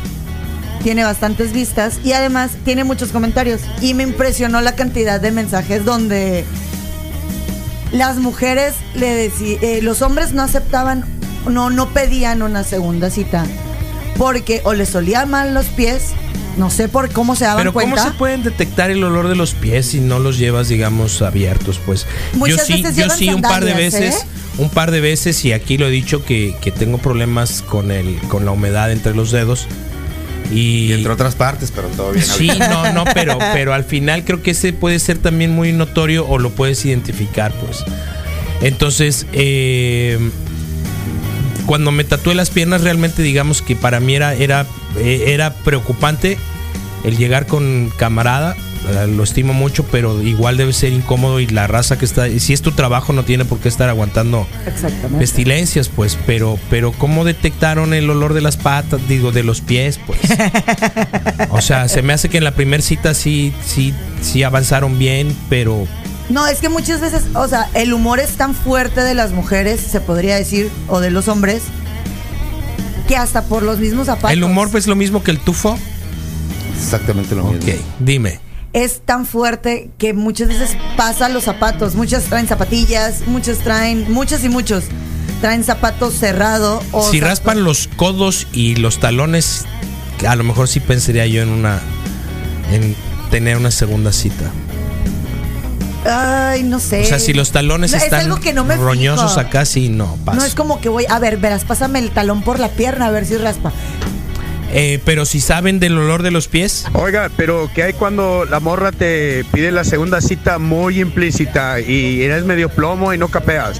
Tiene bastantes vistas y además tiene muchos comentarios. Y me impresionó la cantidad de mensajes donde las mujeres le decían, los hombres no aceptaban no, no pedían una segunda cita. Porque o les olían mal los pies, no sé por cómo se daban Pero ¿cómo cuenta. se pueden detectar el olor de los pies si no los llevas, digamos, abiertos? Pues Muchas yo sí, veces yo sí un par de sandalias, veces, ¿eh? un par de veces y aquí lo he dicho que, que tengo problemas con el con la humedad entre los dedos. Y, entre otras partes, pero todo bien. Sí, no, no, pero, *laughs* pero al final creo que ese puede ser también muy notorio o lo puedes identificar, pues. Entonces, eh, cuando me tatué las piernas, realmente digamos que para mí era, era, eh, era preocupante el llegar con camarada. Lo estimo mucho, pero igual debe ser incómodo y la raza que está, si es tu trabajo no tiene por qué estar aguantando pestilencias, pues, pero, pero ¿cómo detectaron el olor de las patas, digo, de los pies, pues? O sea, se me hace que en la primera cita sí, sí, sí avanzaron bien, pero No, es que muchas veces, o sea, el humor es tan fuerte de las mujeres, se podría decir, o de los hombres, que hasta por los mismos zapatos. el humor pues lo mismo que el tufo. Exactamente lo mismo. Ok, dime. Es tan fuerte que muchas veces pasa los zapatos. Muchas traen zapatillas, muchas traen, muchos y muchos traen zapatos cerrado o si zapatos- raspan los codos y los talones, a lo mejor sí pensaría yo en una, en tener una segunda cita. Ay, no sé. O sea, si los talones No, es están algo que no me roñosos fijo. acá, sí, no, paso. No es como que voy, a ver, verás, pásame el talón por la pierna a ver si raspa. Eh, pero si saben del olor de los pies. Oiga, pero ¿qué hay cuando la morra te pide la segunda cita muy implícita y eres medio plomo y no capeas?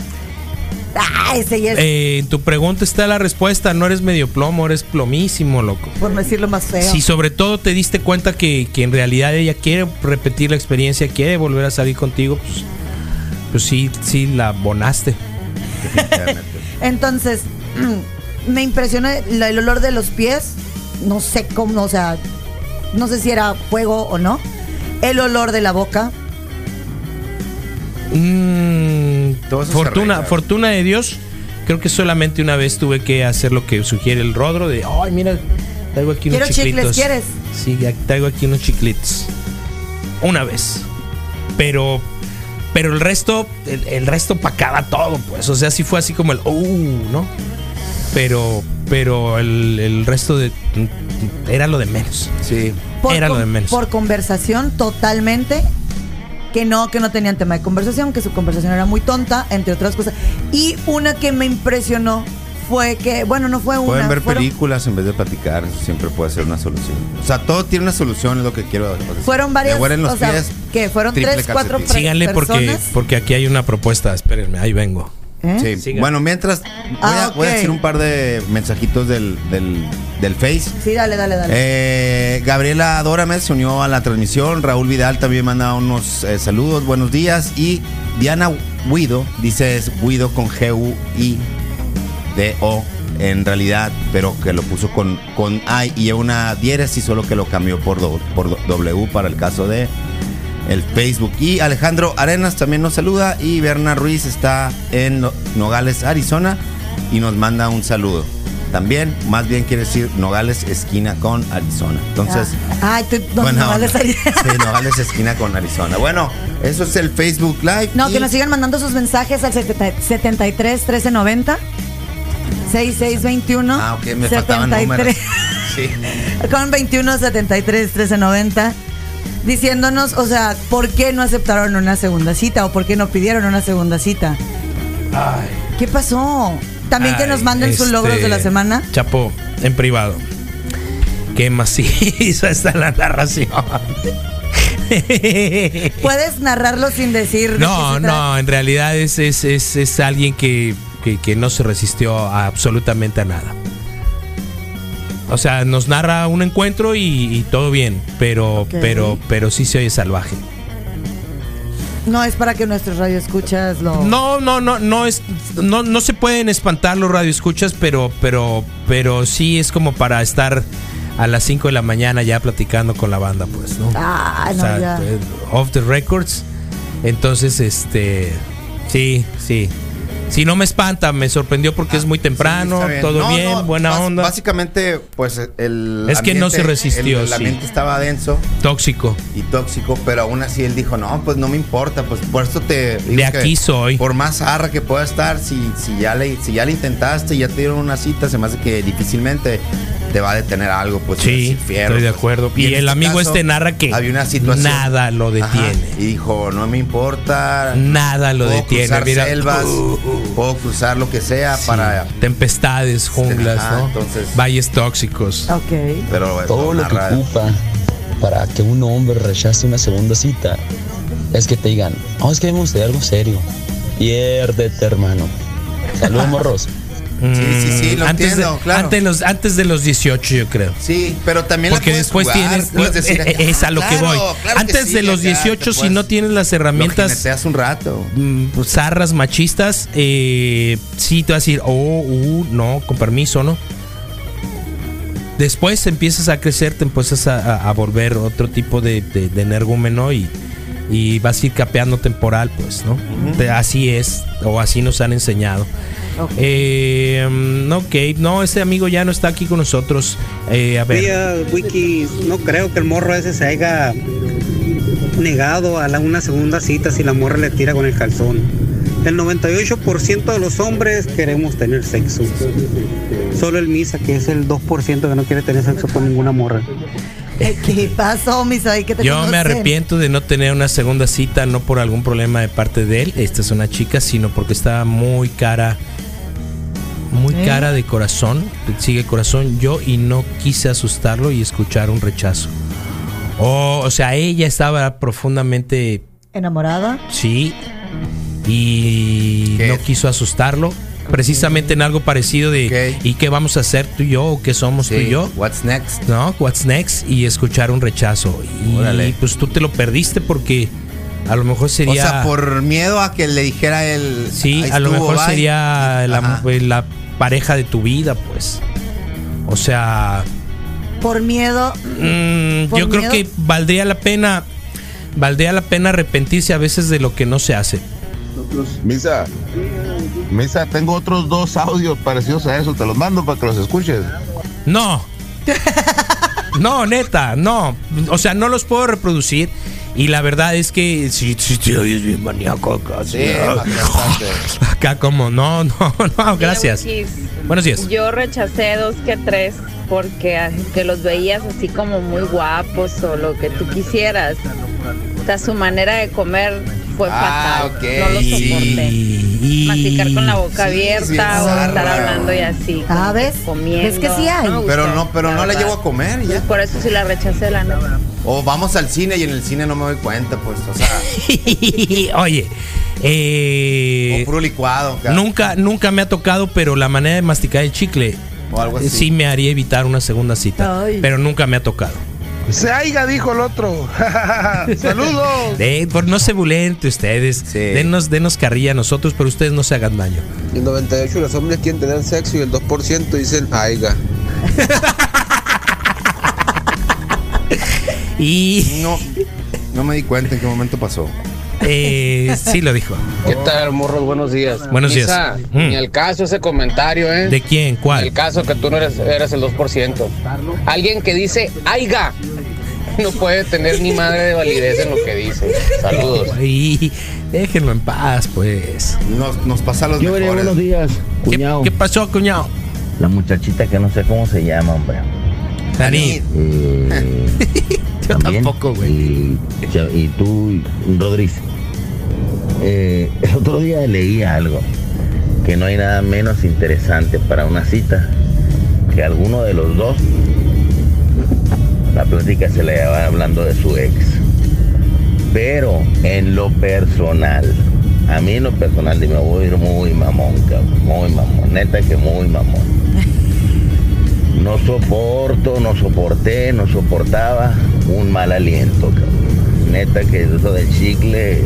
Ah, ese ya es, Eh, en tu pregunta está la respuesta. No eres medio plomo, eres plomísimo, loco. por no decirlo más feo. Si sobre todo te diste cuenta que, que en realidad ella quiere repetir la experiencia, quiere volver a salir contigo, pues, pues sí, sí la abonaste. *laughs* Entonces, *clears throat* me impresiona el olor de los pies. No sé cómo, o sea, no sé si era fuego o no. El olor de la boca. Mm, fortuna, fortuna de Dios. Creo que solamente una vez tuve que hacer lo que sugiere el rodro de, ay, mira, traigo aquí unos Quiero chicles, chiclitos. ¿quieres? Sí, traigo aquí unos chiclitos. Una vez. Pero pero el resto el, el resto opacaba todo, pues, o sea, sí fue así como el uh, ¿no? Pero pero el, el resto de era lo de menos. Sí. Por, Era lo de menos. por conversación totalmente. Que no, que no tenían tema de conversación, que su conversación era muy tonta, entre otras cosas. Y una que me impresionó fue que, bueno, no fue una. Pueden ver fueron, películas en vez de platicar, eso siempre puede ser una solución. O sea, todo tiene una solución, es lo que quiero decir. fueron varias. Huelen los o sea, pies, que fueron tres, cuatro calcetín. pre- Síganle porque personas. porque aquí hay una propuesta, espérenme, ahí vengo. ¿Eh? Sí. Bueno, mientras voy, Ah, a, voy a ok. decir un par de mensajitos del, del, del Face. Sí, dale, dale, dale. Eh, Gabriela Adórame se unió a la transmisión. Raúl Vidal también manda unos eh, saludos, buenos días. Y Diana Guido, dice es Guido con G-U-I-D-O en realidad, pero que lo puso con, con I y una diéresis, solo que lo cambió por, do- por do- W para el caso de el Facebook. Y Alejandro Arenas también nos saluda y Berna Ruiz está en No- Nogales, Arizona y nos manda un saludo. También, más bien quiere decir Nogales esquina con Arizona. Entonces, Ah, Ay, tú, no, buena no vales onda. ahí. Sí, Nogales esquina con Arizona. Bueno, eso es el Facebook Live. No, y- que nos sigan mandando sus mensajes al 70 73 1390 6621 Ah, ok, me faltaban números. Sí. con 21 73 1390 diciéndonos, o sea, ¿por qué no aceptaron una segunda cita o por qué no pidieron una segunda cita? ¿Qué pasó? También que nos manden sus este, logros de la semana. Chapo, en privado. Qué maciza *laughs* está la narración. *laughs* Puedes narrarlo sin decir. de No, no, en realidad es, es, es, es alguien que, que, que no se resistió a absolutamente a nada. O sea, nos narra un encuentro y, y todo bien, pero, pero, pero sí se oye salvaje. No es para que nuestros radioescuchas lo. No, no, no, no es, no, no se pueden espantar los radioescuchas, pero, pero, pero sí es como para estar a las 5 de la mañana ya platicando con la banda, pues, ¿no? Ah, O no, sea, ya. eh, off the records. Entonces, este, sí, sí, Si no me espanta, me sorprendió porque es muy temprano, bien. todo No, bien, no, buena onda. Básicamente, pues el. Es que no se resistió, El, el sí. ambiente estaba denso Tóxico. y tóxico, pero aún así él dijo: No, pues no me importa, pues por eso te. De aquí soy. Por más arra que pueda estar, si, si, ya le, si ya le intentaste, ya te dieron una cita, se me hace que difícilmente te va a detener algo, pues. Sí, fierro, estoy de pues. acuerdo. Y en el este amigo este narra que había una situación. nada lo Ajá, detiene. y dijo: No me importa. Nada lo puedo detiene. Cruzar Mira, selvas, uh, puedo cruzar lo que sea sí, para. tempestades, junglas, Ajá, ¿no? entonces- Valles tóxicos. Ok. Pero Todo lo que ocupa para que un hombre rechace una segunda cita es que te digan, oh, es que me gustaría algo serio. Piérdete, hermano. Saludos, *laughs* morros. Sí, sí, sí, lo Mm, antes entiendo, de, claro. Antes, de los, antes de los 18, yo creo. Sí, pero también la Porque puedes después jugar, tienes. decir acá, *laughs* es a lo que voy. claro que Antes sí, de los acá te 18, si no tienes las Lo herramientas jineteas un rato. mm, pues, zarras machistas, eh, sí te vas a decir, oh, uh, no, con permiso, ¿no? Después empiezas a crecer, te empiezas a, a- a volver otro tipo de, de, de energúmeno y, y vas a ir capeando temporal, pues, ¿no? Te- Así es, o así nos han enseñado. Eh, mm, ok, no, ese amigo ya no está aquí con nosotros. Eh, a ver. Días, Wiki, no creo que el morro ese se haya negado a la, una segunda cita si la morra le tira con el calzón. El 98% de los hombres queremos tener sexo. Solo el Misa, que es el 2% que no quiere tener sexo con ninguna morra. ¿Qué pasó, mis ahí que te Yo me arrepiento de no tener una segunda cita, no por algún problema de parte de él, esta es una chica, sino porque estaba muy cara, muy ¿Eh? cara de corazón, sigue corazón yo y no quise asustarlo y escuchar un rechazo. Oh, o sea, ella estaba profundamente, ¿Enamorada? sí, y no quiso asustarlo. Precisamente en algo parecido de ¿y qué vamos a hacer tú y yo? ¿O qué somos tú y Sí, yo? What's next? ¿no? What's next y escuchar un rechazo. Y Órale. pues tú te lo perdiste porque a lo mejor sería. O sea, por miedo a que le dijera él. sí, "Ahí a lo mejor bye". sería la, la pareja de tu vida, pues. O sea, Por miedo. mm, ¿Por yo creo que valdría la pena, valdría la pena arrepentirse a veces de lo que no se hace. Misa, Misa, tengo otros dos audios parecidos a eso, te los mando para que los escuches. No. No, neta, no. O sea, no los puedo reproducir. Y la verdad es que si, si te oyes bien maníaco *laughs* acá, Sí, sí, acá como, no, no, *laughs* no, gracias. Buenos días. Yo rechacé dos que tres porque ah, que los veías así como muy guapos o lo que tú quisieras. O sea, su manera de comer fue Ah, fatal. ok. No lo soporté. Y- Masticar con la boca Sí, abierta sí, o estar hablando y así. Ah, ¿ves? Comiendo. ¿Ves que sí hay? me Pero no, pero no la llevo a comer ya. Por eso sí la rechacé, la neta. O vamos al cine y en el cine no me doy cuenta, pues. O sea, *laughs* Oye, eh, o puro licuado. nunca, nunca me ha tocado, pero la manera de masticar el chicle O algo así. sí me haría evitar una segunda cita. Ay. Pero nunca me ha tocado. Se aiga, dijo el otro. *laughs* Saludos. Por no se bulen ustedes. Denos, denos carrilla a nosotros, pero ustedes no se hagan daño. El 98 los hombres quieren tener sexo y el 2% dicen aiga. *laughs* Y No, no me di cuenta en qué momento pasó. eh, sí lo dijo. ¿Qué tal, morros? Buenos días. Buenos días. Misa, Mm. Ni al caso ese comentario, ¿eh? ¿De quién? ¿Cuál? El caso que tú no eres, eres el 2%. Alguien que dice aiga *laughs* no puede tener ni madre de validez en lo que dice. Saludos. Y déjenlo en paz, pues. Nos, nos pasa los Yo veré, mejores. buenos días, ¿Qué, cuñado. qué pasó, cuñado? La muchachita que no sé cómo se llama, hombre. Dani. Eh, *laughs* Yo también. tampoco, güey. Y, tú, Rodríguez. Eh, el otro día leí algo que no hay nada menos interesante para una cita que alguno de los dos la plática se le va hablando de su ex. Pero en lo personal, a mí en lo personal, me voy a ir muy mamón, cabrón, muy mamón, neta que muy mamón. No soporto, no soporté, no soportaba un mal aliento. Neta que eso del chicle,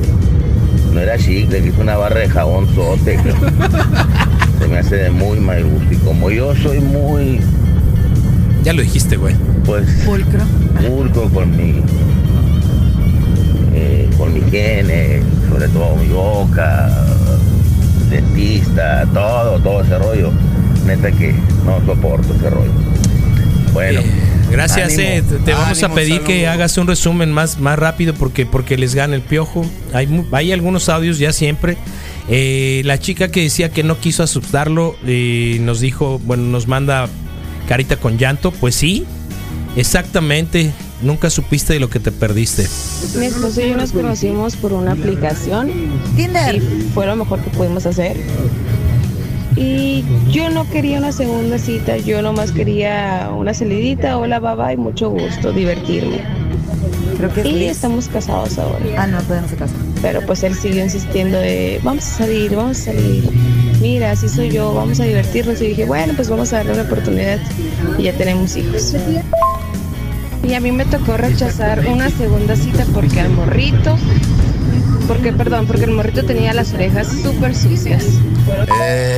no era chicle, que es una barra de jabón sote, cabrón. Se me hace de muy mal gusto. Y como yo soy muy, Ya lo dijiste, güey. pues, Pulcro. pulcro con mi, eh, con mi higiene, sobre todo mi boca, dentista, todo, todo ese rollo. Neta que no soporto ese rollo. Bueno. Gracias, ánimo, eh, te- vamos a pedir que hagas un resumen más, más rápido porque, porque les gana el piojo. Hay, hay algunos audios ya siempre. Eh, la chica que decía que no quiso asustarlo eh, nos dijo, bueno, nos manda carita con llanto. Pues sí, exactamente. Nunca supiste de lo que te perdiste. Mi esposo y yo nos conocimos por una aplicación. Tinder. Y fue lo mejor que pudimos hacer. Y yo no quería una segunda cita, yo nomás quería una salidita, hola, baba y mucho gusto, divertirme. Creo que es y estamos casados ahora. Ah, no, todavía no se. Pero pues él siguió insistiendo de, vamos a salir, vamos a salir. Mira, así soy yo, vamos a divertirnos. Y dije, bueno, pues vamos a darle una oportunidad. Y ya tenemos hijos. Y a mí me tocó rechazar una segunda cita porque el morrito, porque, perdón, porque el morrito tenía las orejas súper sucias.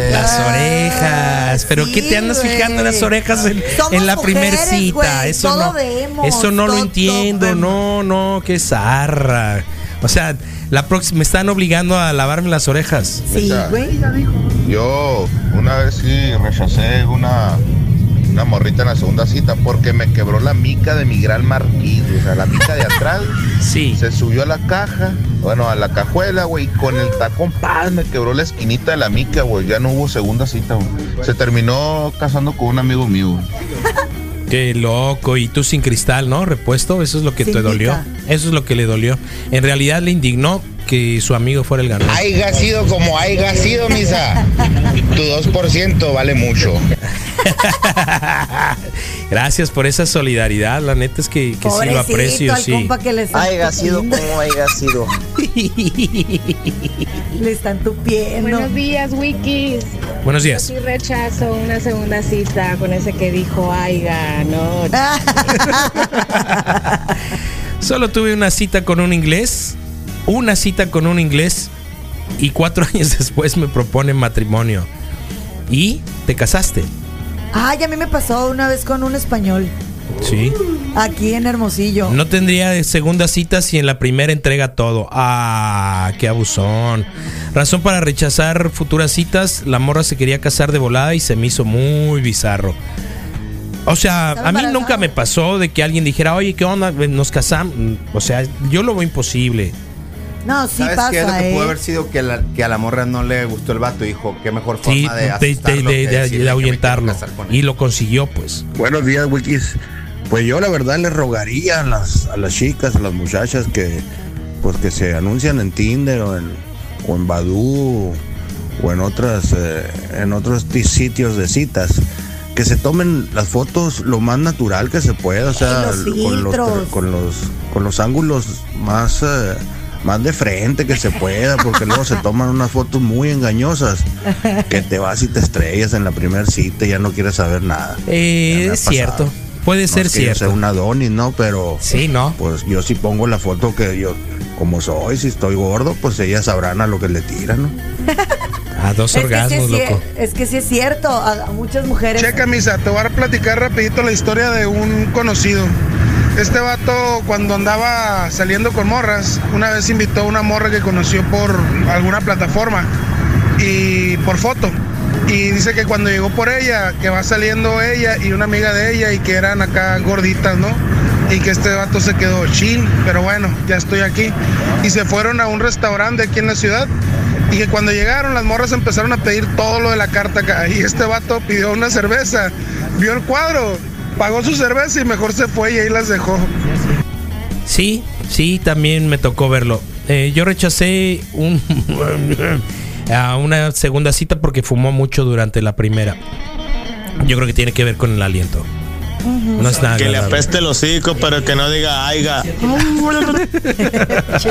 Las orejas. ¿Pero qué te andas güey. fijando en las orejas en, la primer mujeres, cita? güey, Eso todo no, vemos, eso no lo todo- entiendo. No, no, qué zarra. O sea, la próxima me están obligando a lavarme las orejas. Misa, Yo una vez sí rechacé una, una morrita en la segunda cita porque me quebró la mica de mi gran marquís. O sea, la mica de atrás *laughs* sí. se subió a la caja, bueno, a la cajuela, güey, con el tacón, ¡pam! me quebró la esquinita de la mica, güey. Ya no hubo segunda cita, güey. Se terminó casando con un amigo mío. güey. Qué loco. Y tú sin cristal, ¿no? Repuesto. Eso es lo que Sin te dolió. Eso es lo que le dolió. En realidad le indignó que su amigo fuera el ganador. Haiga sido como haiga sido, misa. Tu 2% vale mucho. *laughs* Gracias por esa solidaridad. La neta es que, que sí lo aprecio. al Sí. compa que le están Haiga sido como haiga sido. *laughs* Le están tupiendo. Buenos días, Wikis. Buenos días. Yo sí rechazo una segunda cita con ese que dijo, aiga, no. *laughs* Solo tuve una cita con un inglés, una cita con un inglés y cuatro *laughs* años después me proponen matrimonio. ¿Y te casaste? Ay, a mí me pasó una vez con un español. Sí. Aquí en Hermosillo. No tendría segunda cita si en la primera entrega todo. Ah, qué abusón. Razón para rechazar futuras citas, la morra se quería casar de volada y se me hizo muy bizarro. O sea, a mí nunca me pasó de que alguien dijera, oye, ¿qué onda? Nos casamos. O sea, yo lo veo imposible. No, sí ¿Sabes pasa, qué es lo que ¿eh? pudo haber sido? Que, la- que a la morra no le gustó el vato. Dijo, qué mejor forma Sí, de de, ahuyentarlo. Y lo consiguió, pues. Buenos días, Wikis. Pues yo la verdad le rogaría a las, a las chicas, a las muchachas que pues que se anuncian en Tinder o en, o en Badoo o en otras eh, en otros ti- sitios de citas que se tomen las fotos lo más natural que se pueda, o sea, los con los filtros. con los con los ángulos más eh, más de frente que se pueda, porque luego se toman unas fotos muy engañosas que te vas y te estrellas en la primera cita y ya no quieres saber nada. Eh, es cierto. Puede No ser es que yo cierto. sea un Adonis, ¿no? Pero. Sí, ¿no? Pues yo sí pongo la foto que yo, como soy, si estoy gordo, pues ellas sabrán a lo que le tiran, ¿no? A dos Es que, sí orgasmos, es, loco. es que sí es cierto. A, a muchas mujeres. Checa, Misa, te voy a platicar rapidito la historia de un conocido. Este vato, cuando andaba saliendo con morras, una vez invitó a una morra que conoció por alguna plataforma y por foto. Y dice que cuando llegó por ella, que va saliendo ella y una amiga de ella y que eran acá gorditas, ¿no? Y que este vato se quedó chin, pero bueno, ya estoy aquí. Y se fueron a un restaurante aquí en la ciudad y que cuando llegaron las morras empezaron a pedir todo lo de la carta acá. Y este vato pidió una cerveza, vio el cuadro, pagó su cerveza y mejor se fue y ahí las dejó. Sí, sí, también me tocó verlo. Eh, yo rechacé un, *laughs* a una segunda cita porque fumó mucho durante la primera. Yo creo que tiene que ver con el aliento. No es nada Que le apeste el hocico, pero que no diga aiga. *laughs*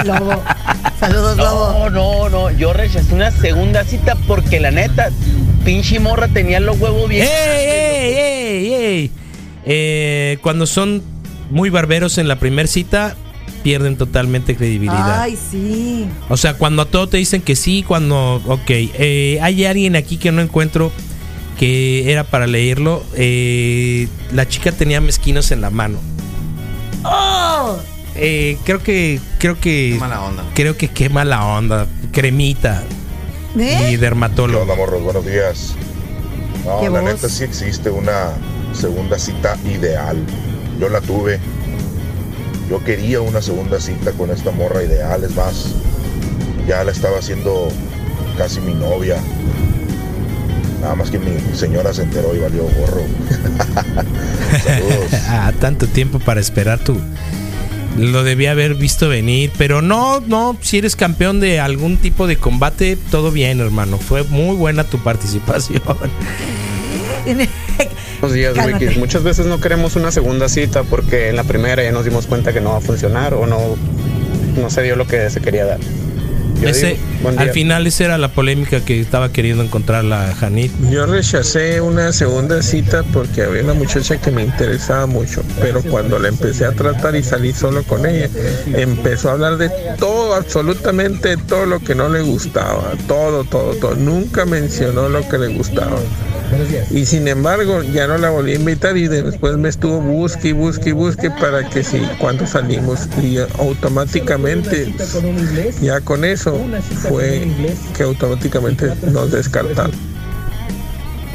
Lobo. Saludos, No, no, no. Yo rechacé una segunda cita porque la neta, pinche morra tenía los huevos bien. ¡Ey, ey, ey, ey! Eh, cuando son muy barberos en la primera cita, pierden totalmente credibilidad. Ay, sí. O sea, cuando a todo te dicen que sí, cuando. Ok, eh, hay alguien aquí que no encuentro que era para leerlo. Eh, la chica tenía mezquinos en la mano. ¡Oh! Eh, creo que. Creo que. mala onda. Creo que qué mala onda. Cremita. ¿Eh? y dermatólogo. Hola, morros, buenos días. No, ¿Qué la voz? neta sí existe una segunda cita ideal. Yo la tuve. Yo quería una segunda cita con esta morra ideal, es más, ya la estaba haciendo casi mi novia. Nada más que mi señora se enteró y valió gorro. *laughs* *laughs* ah, tanto tiempo para esperar tú. Lo debía haber visto venir, pero no, no, si eres campeón de algún tipo de combate, todo bien, hermano. Fue muy buena tu participación. *laughs* Buenos días, Cálmate. Wikis. Muchas veces no queremos una segunda cita porque en la primera ya nos dimos cuenta que no va a funcionar o no, no se dio lo que se quería dar. Yo Ese, digo, al final esa era la polémica que estaba queriendo encontrar la Janit. Yo rechacé una segunda cita porque había una muchacha que me interesaba mucho, pero cuando la empecé a tratar y salí solo con ella, empezó a hablar de todo, absolutamente todo lo que no le gustaba, todo, todo, todo. Nunca mencionó lo que le gustaba. Y sin embargo, ya no la volví a invitar y después me estuvo busque y busque y busque para que sí, cuando salimos. Y automáticamente, ya con eso, fue que automáticamente nos descartaron.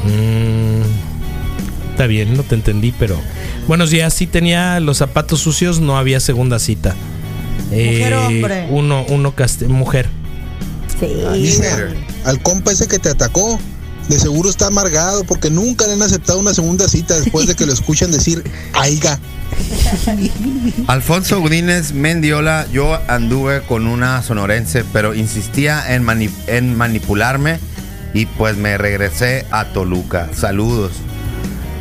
Mm, está bien, no te entendí, pero. Buenos días, sí tenía los zapatos sucios, no había segunda cita. Mujer o hombre. Uno, uno cast- mujer. Sí. Al compa ese que te atacó, de seguro está amargado porque nunca le han aceptado una segunda cita después de que lo escuchan decir aiga. *laughs* Alfonso Godínez Mendiola, yo anduve con una sonorense, pero insistía en, mani- en manipularme y pues me regresé a Toluca. Saludos.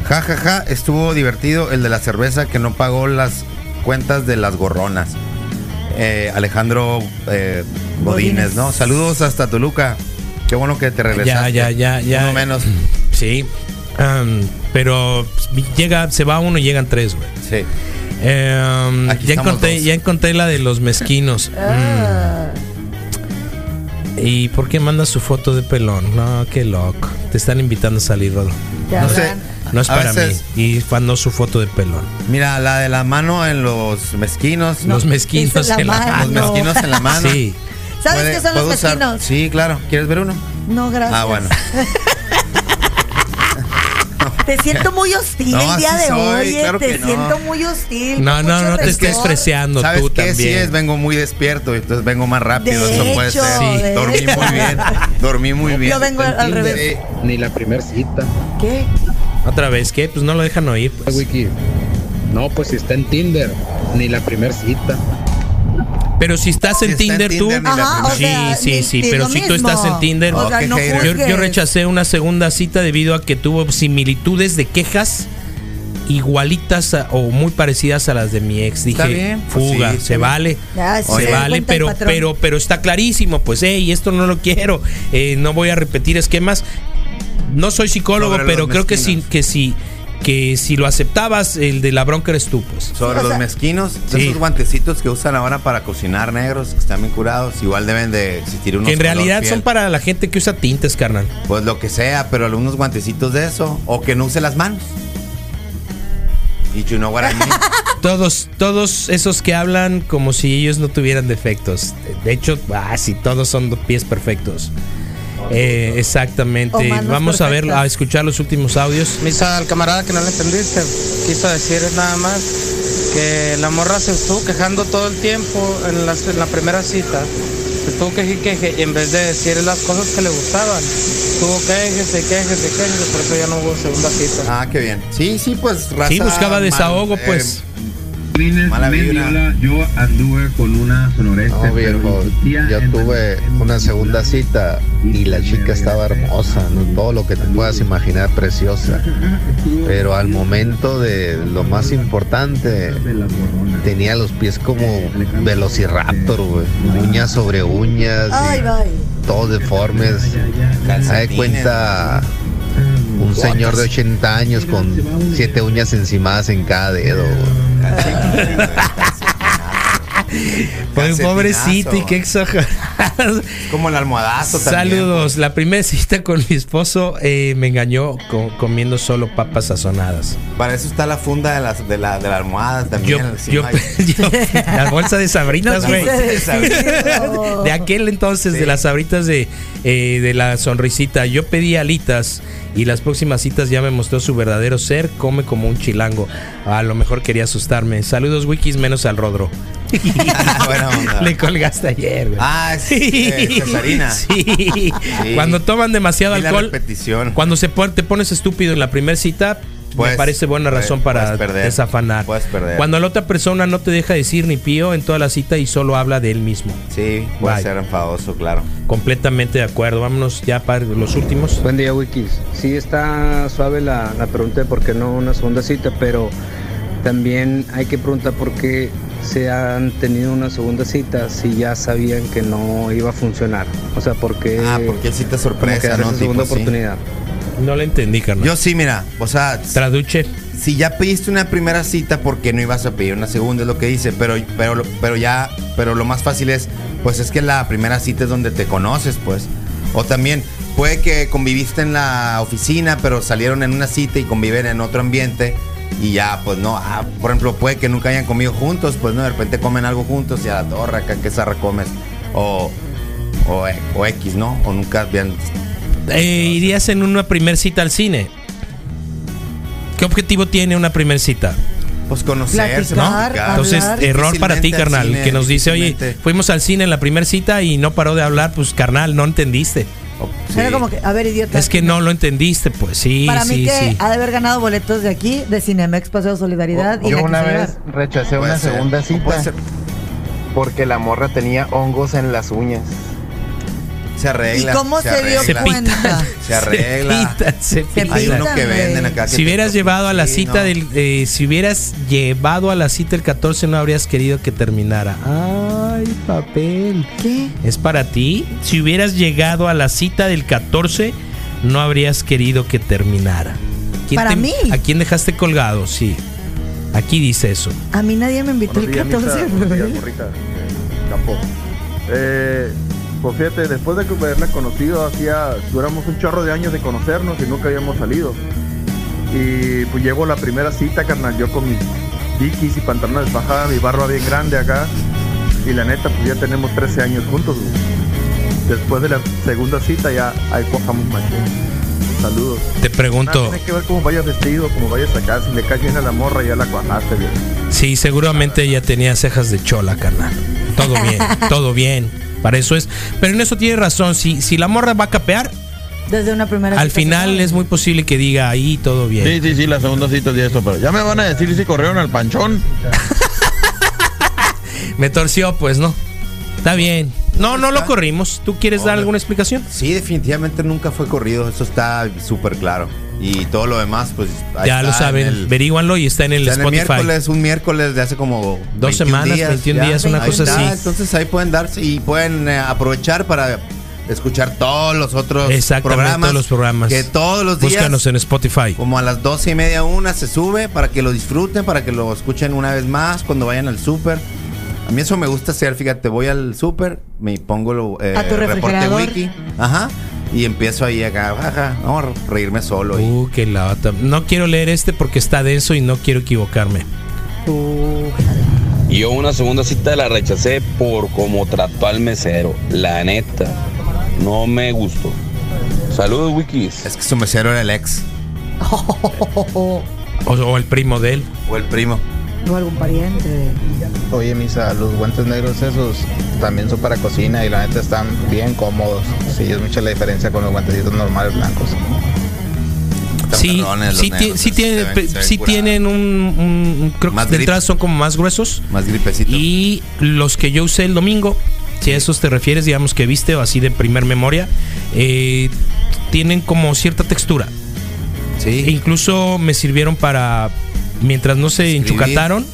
Ja, ja, ja, estuvo divertido el de la cerveza que no pagó las cuentas de las gorronas. Eh, Alejandro eh, Godínez, ¿no? Saludos hasta Toluca. Qué bueno que te regresaste. Ya, ya, ya, ya. Uno menos. Sí. Pero llega, se va uno y llegan tres, güey. Sí. Em, ya encontré, dos. ya encontré la de los mezquinos. Ah. *laughs* Mm. ¿Y por qué mandas su foto de pelón? No, qué loco. Te están invitando a salir, Rodo. No sé. No es A para veces- mí. Y mandó su foto de pelón. Mira, la de la mano en los mezquinos. los mezquinos la en la mano. Los mezquinos en la mano. Sí. ¿Sabes Puede- qué son los puedo usar- mezquinos? Sí, claro. ¿Quieres ver uno? No, gracias. Ah, bueno. *laughs* Te siento muy hostil No, el día de soy, hoy. eh, claro te no. siento muy hostil. No, con no, no te estés ¿Sabes tú qué? Sí también. es, vengo muy despierto, entonces vengo más rápido. De Eso puede hecho, ser. de Dormí hecho. muy bien. Dormí muy bien. Yo vengo al revés. Eh, Ni la primer cita. ¿Qué? Otra vez, ¿qué? Pues no lo dejan oír. pues. Wiki. No, pues si está en Tinder, ni la primer cita. Pero si estás Si en está en Tinder, tú. Tinder, Ajá, sí, sea, sí, sí. Pero si tú mismo. estás en Tinder. O sea, qué no hater. Yo, yo rechacé una segunda cita debido a que tuvo similitudes de quejas igualitas a- o muy parecidas a las de mi ex. Dije, bien, pues fuga, sí, se vale. Ya, sí, se vale, pero, pero, pero está clarísimo, pues, hey, esto no lo quiero, eh, no voy a repetir esquemas. No soy psicólogo, pero creo que sí, que sí, que si lo aceptabas, el de la bronca eres tú, pues. Sobre O los sea- mezquinos, de Sí. esos guantecitos que usan ahora para cocinar negros, que están bien curados, igual deben de existir unos Que en realidad son para la gente que usa tintes, carnal. Pues lo que sea, pero algunos guantecitos de eso, o que no use las manos. Y you know what I mean. *laughs* Todos, todos esos que hablan como si ellos no tuvieran defectos. De hecho, ah, sí, todos son pies perfectos. Eh, exactamente. Vamos a ver, a escuchar los últimos audios. Misa al camarada que no le entendiste, quiso decir nada más que la morra se estuvo quejando todo el tiempo en, las- en la primera cita. Se estuvo queje y queje y en vez de decir las cosas que le gustaban, estuvo quejese, quejese, quejese, por eso ya no hubo segunda cita. Ah, qué bien. Sí, sí, pues raza Sí, buscaba mal, desahogo, eh, Mala vibra. yo anduve con una sonorense. No, viejo, yo tuve una segunda cita y la chica estaba hermosa, ¿no? todo lo que te puedas imaginar preciosa. Pero al momento de lo más importante, tenía los pies como velociraptor, güey. Uñas sobre uñas, Ay, todos deformes. Haz de cuenta un señor de 80 años con siete uñas encimadas en cada dedo. güey. Pues pobrecito y qué exagerado. Como el almohadazo también. Saludos. La primera cita con mi esposo eh, me engañó co- comiendo solo papas sazonadas. Para eso está la funda de, las, de, la, de la almohada también. Yo, encima yo, hay- *laughs* yo- la bolsa de sabritas, güey. de aquel entonces, de las sabritas de, eh, de la sonrisita. Yo pedí alitas y las próximas citas ya me mostró su verdadero ser. Come como un chilango. A lo mejor quería asustarme. Saludos, wikis, menos al rodro. *laughs* Buena onda. Le colgaste ayer, güey. Ah, eh, Cesarina. Sí. Cuando toman demasiado Y la alcohol, repetición. cuando se te pones estúpido en la primera cita, me parece buena razón para perder. desafanar. Puedes perder. Cuando la otra persona no te deja decir ni pío en toda la cita y solo habla de él mismo. Sí, puede Bye. ser enfadoso, claro. Completamente de acuerdo. Vámonos ya para los últimos. Buen día, Wikis. Sí está suave la, la pregunta de por qué no una segunda cita, pero también hay que preguntar por qué se han tenido una segunda cita si ya sabían que no iba a funcionar. O sea, por qué... Ah, porque cita como que sorpresa, ¿no? segunda Tipo, sí. oportunidad. No le entendí, carnal. Yo sí, mira, o sea, traduce. Si ya pediste una primera cita, ¿por qué no ibas a pedir una segunda? Es lo que dice, pero, pero, pero ya, pero lo más fácil es, pues es que la primera cita es donde te conoces, pues. O también puede que conviviste en la oficina, pero salieron en una cita y conviven en otro ambiente y ya, pues no, ah, por ejemplo, puede que nunca hayan comido juntos, pues no, de repente comen algo juntos y a la torre acá que zarra comes. O, o, o X, ¿no? O nunca habían Eh, ¿Irías en una primer cita al cine? ¿Qué objetivo tiene una primer cita? Pues conocerse, ¿no? platicar, Entonces, hablar. error para ti, carnal. cine, que nos dice, oye, difícilmente. fuimos al cine en la primera cita y no paró de hablar, pues carnal, no entendiste. Era como que, a ver, idiota. Es que no lo entendiste, pues sí, Para mí sí, que sí. ha de haber ganado boletos de aquí, de Cinemex Paseo de Solidaridad. y Yo una vez llevar. rechacé una ser, segunda cita ser. porque la morra tenía hongos en las uñas. Se arregla. ¿Y cómo se dio arregla. cuenta? Se arregla. pitan, se pitan, Hay uno que venden acá. que Si hubieras llevado a la cita del eh, si hubieras llevado a la cita el 14 no habrías querido que terminara. Ay, papel. ¿Qué? ¿Es para ti? Si hubieras llegado a la cita del 14 no habrías querido que terminara. ¿Quién Para te- mí. ¿A quién dejaste colgado? Sí. Aquí dice eso. A mí nadie me invitó el días, 14 de Misa. Buenos días, campo. Eh, pues fíjate, después de haberla conocido, hacía, duramos un chorro de años de conocernos y nunca habíamos salido. Y pues llegó la primera cita, carnal, yo con mis dikis y pantalones bajadas, mi barba bien grande acá. Y la neta, pues ya tenemos 13 años juntos. güey. Después de la segunda cita ya ahí cojamos machín. Saludos. Te pregunto. Nada, Tienes que ver cómo vayas vestido, cómo vayas acá. Si le caes bien a la morra, ya la cuajaste, bien. Sí, seguramente ella tenía cejas de chola, carnal. Todo bien, *laughs* todo bien. Para eso es. Pero en eso tiene razón. Si, si la morra va a capear, Desde una primera al final es muy posible que diga ahí todo bien. Sí, sí, sí, la segunda cita de esto, pero ya me van a decir si corrieron al panchón. *laughs* Me torció, pues, ¿no? Está bien. No, no lo corrimos. ¿Tú quieres dar alguna explicación? Sí, definitivamente nunca fue corrido. Eso está súper claro. Y todo lo demás, pues. ahí Ya lo está saben. el- Averíguanlo y está en el está en el Spotify. miércoles, un miércoles de hace como Dos 21 semanas, 21 ya. días, una cosa está. así. Entonces ahí pueden darse y pueden eh, aprovechar para escuchar todos los otros Exactamente, programas. todos los programas. Que todos los días. Búscanos en Spotify. Como a las doce y media, una se sube para que lo disfruten, para que lo escuchen una vez más cuando vayan al súper. A mí eso me gusta hacer, fíjate, voy al súper, me pongo lo, eh, A tu reporte refrigerador. wiki, ajá, y empiezo ahí acá, ajá, no, a reírme solo. y- Uh, qué lata. No quiero leer este porque está denso y no quiero equivocarme. Yo una segunda cita la rechacé por cómo trató al mesero. La neta, no me gustó. Saludos, Wikis. Es que su mesero era el ex. *laughs* O, o el primo de él. O el primo. O algún pariente. Oye, Misa, los guantes negros esos también son para cocina y la neta están bien cómodos. Sí, es mucha la diferencia con los guantecitos normales blancos. Sí, sí, ti- negros, sí, tienen un, un- un- creo Más que de grip. entrada son como más gruesos. Más gripecito. Y los que yo usé el domingo, si a esos te refieres, digamos que viste o así de primer memoria, eh, tienen como cierta textura. Sí. E incluso me sirvieron para, mientras no se Escribir. enchucataron,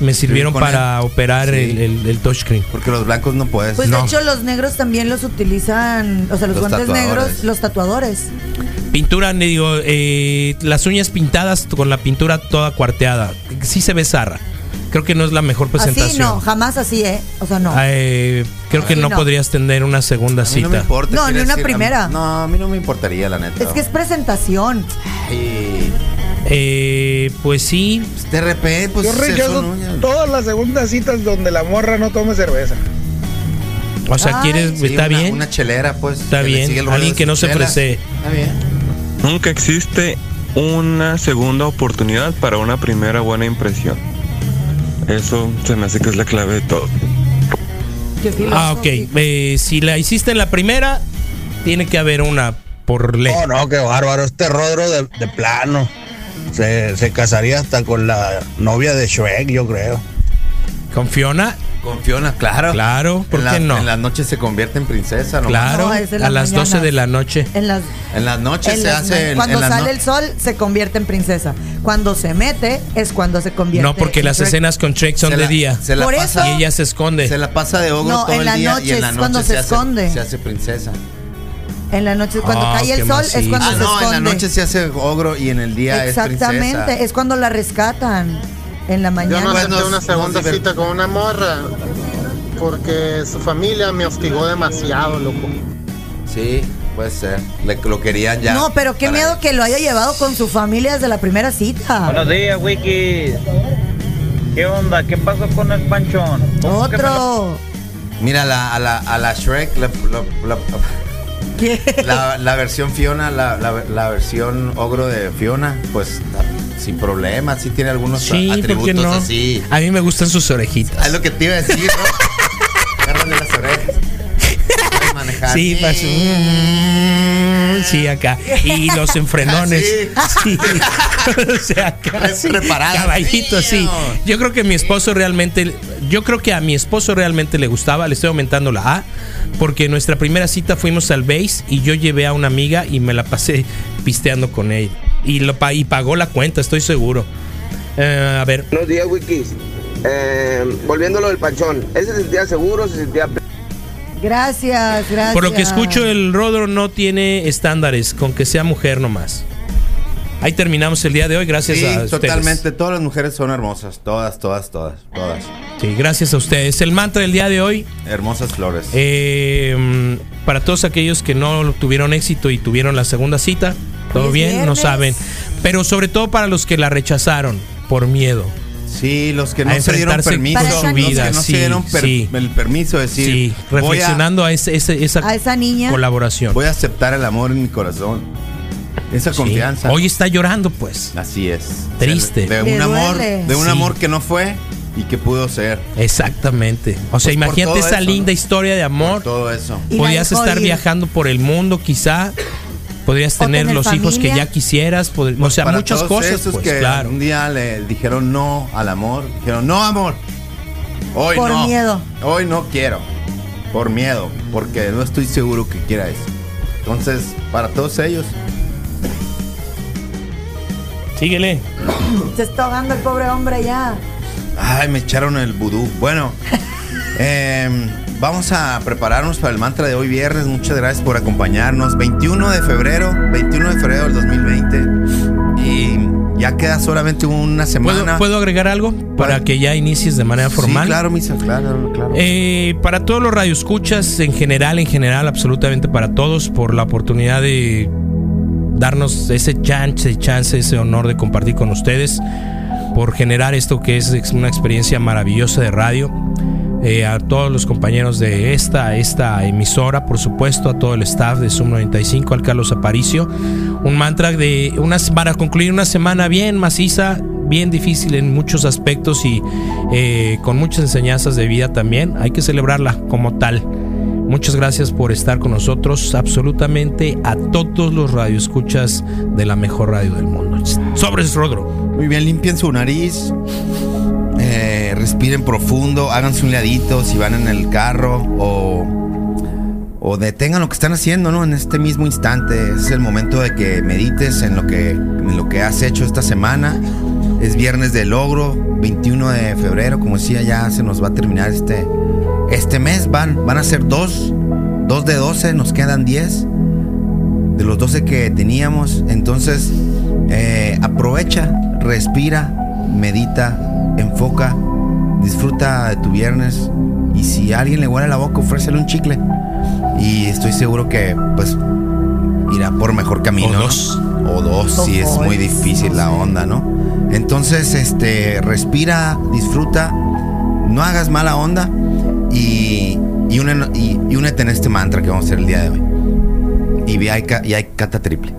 me sirvieron para él. operar Sí. el, el- el touchscreen. Porque los blancos no puedes. Pues No. de hecho los negros también los utilizan, o sea, los, Los guantes tatuadores. negros, los tatuadores. Pintura, le digo, eh, las uñas pintadas con la pintura toda cuarteada. Sí se ve zarra. creo que no es la mejor presentación. Así no, jamás así, ¿eh? O sea, no. Eh, creo que no, no. podrías tener una segunda A mí cita. no me importa. No, ni una decir, a mí- primera. no, a mí no me importaría, la neta. Es que es presentación. Eh, pues sí. De repente, pues. Yo rechazo todas las segundas citas donde la morra no tome cerveza. O sea, Ay, quieres, sí, está una- bien. Una chelera, pues. Está bien. Alguien que no se ofrece. Está bien. Nunca existe una segunda oportunidad para una primera buena impresión. Eso se me hace que es la clave de todo. Ah, ok. Eh, si la hiciste en la primera, tiene que haber una por ley. No, no, qué bárbaro. Este Rodro de, de plano. Se, se casaría hasta con la novia de Shrek, yo creo. ¿Con Fiona? Con Fiona, claro. Claro, ¿por en qué la- no? En las noches se convierte en princesa, ¿no? Claro, No, es de a las las 12 mañanas. de la noche. En las, En las noches en se las hace. cuando en sale no- el sol se convierte en princesa. Cuando se mete es cuando se convierte. No, porque en las Shrek. escenas con Shrek son Se de la- día. se la Por pasa- eso- Y ella se esconde. Se la pasa de ogro No, todo en el la día noche y en la es noche cuando se hace- esconde. se hace princesa. En la noche, cuando Ah, cae el sol es cuando Ah, se no, esconde. en la noche se hace ogro y en el día es princesa. Exactamente, es cuando la rescatan. En la Yo mañana. no Pues acepté una segunda cita con una morra porque su familia me hostigó demasiado, loco. Sí, puede ser. Le- lo querían ya. No, pero qué miedo que lo haya llevado con su familia desde la primera cita. Buenos días, Wiki. ¿Qué onda? ¿Qué pasó con el panchón? ¿Cómo que me lo- Otro. Mira, la, a, la, a la Shrek, la, la- versión Fiona, la, la- la versión ogro de Fiona, pues sin problema, sí tiene algunos Sí, ¿por qué atributos no? así. A mí me gustan sus orejitas. Es lo que te iba a decir, ¿no? *laughs* Agárrale las orejas. Manejar. Sí, mm, sí, acá. Y los enfrenones. *laughs* Sí. *laughs* o sea, acá. Caballito, sí. Yo creo que mi esposo realmente. Yo creo que a mi esposo realmente le gustaba. Le estoy aumentando la A. Porque en nuestra primera cita fuimos al base y yo llevé a una amiga y me la pasé pisteando con ella. Y, lo, y pagó la cuenta, estoy seguro. Eh, a ver. Buenos días, Wikis. Eh, volviendo a lo del panchón, ¿él se sentía seguro? ¿Se sentía Gracias, gracias. Por lo que escucho, el Rodro no tiene estándares, con que sea mujer nomás. Ahí terminamos el día de hoy, gracias Sí, a ustedes. totalmente. Todas las mujeres son hermosas. Todas, todas, todas, todas. Sí, gracias a ustedes. El mantra del día de hoy, Hermosas flores. eh, para todos aquellos que no tuvieron éxito y tuvieron la segunda cita, todo bien, no saben. Pero sobre todo para los que la rechazaron por miedo. Sí, los que no se dieron permiso. su los vida, que no sí, se dieron per- sí. el permiso de decir. Sí, voy a- reflexionando a, ese- ese- esa, A esa niña. colaboración. Voy a aceptar el amor en mi corazón. Esa Sí. confianza. Hoy está llorando, pues. Así es. Triste. De, un amor, de un Sí. amor que no fue y que pudo ser. Exactamente. O sea, Pues imagínate esa eso, linda ¿no? historia de amor. Todo eso. Dejó estar ir. viajando por el mundo, quizá. Podrías tener tener los hijos que ya quisieras. pod- o sea, Para muchas todos cosas. esos Pues, que claro. un día le dijeron no al amor. Dijeron, no, amor. Hoy Por no. miedo. Hoy no quiero. Por miedo. Porque no estoy seguro que quiera eso. Entonces, para todos ellos. Síguele. Se está ahogando el pobre hombre ya. Ay, me echaron el vudú. Bueno, *laughs* em, vamos a prepararnos para el mantra de hoy viernes. Muchas gracias por acompañarnos. 21 de febrero, 21 de febrero del 2020. Y ya queda solamente una ¿Puedo, semana. puedo agregar algo para que ya inicies de manera formal? Sí, claro, misa, claro, claro. Eh, para todos los radioescuchas, en general, en general, absolutamente para todos, por la oportunidad de darnos ese chance, chance, ese honor de compartir con ustedes, por generar esto que es una experiencia maravillosa de radio. Eh, a todos los compañeros de esta, esta emisora, por supuesto, a todo el staff de Sum 95, al Carlos Aparicio. Un mantra de unas, para concluir una semana bien maciza, bien difícil en muchos aspectos y eh, con muchas enseñanzas de vida también. Hay que celebrarla como tal. Muchas gracias por estar con nosotros, absolutamente a todos los radioescuchas de la mejor radio del mundo. Sobres, Rodro. Muy bien, limpien su nariz. eh, respiren profundo. Háganse un ladito si van en el carro. O, o detengan lo que están haciendo, ¿no? En este mismo instante. Es el momento de que medites en lo que, en lo que has hecho esta semana. Es viernes de logro, 21 de febrero. Como decía, ya se nos va a terminar este, este mes. Van, van a ser dos. Dos de 12, nos quedan 10 de los 12 que teníamos. Entonces, eh, aprovecha, respira, medita enfoca, disfruta de tu viernes y si a alguien le huele la boca, ofrécele un chicle. Y estoy seguro que pues irá por mejor camino. O ¿no? dos. O dos, O si es muy difícil la onda, ¿no? Entonces, este, respira, disfruta, no hagas mala onda y, y, une- y- y únete en este mantra que vamos a hacer el día de hoy. Y vi- hay, y hay cata triple.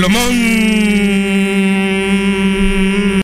Lomón.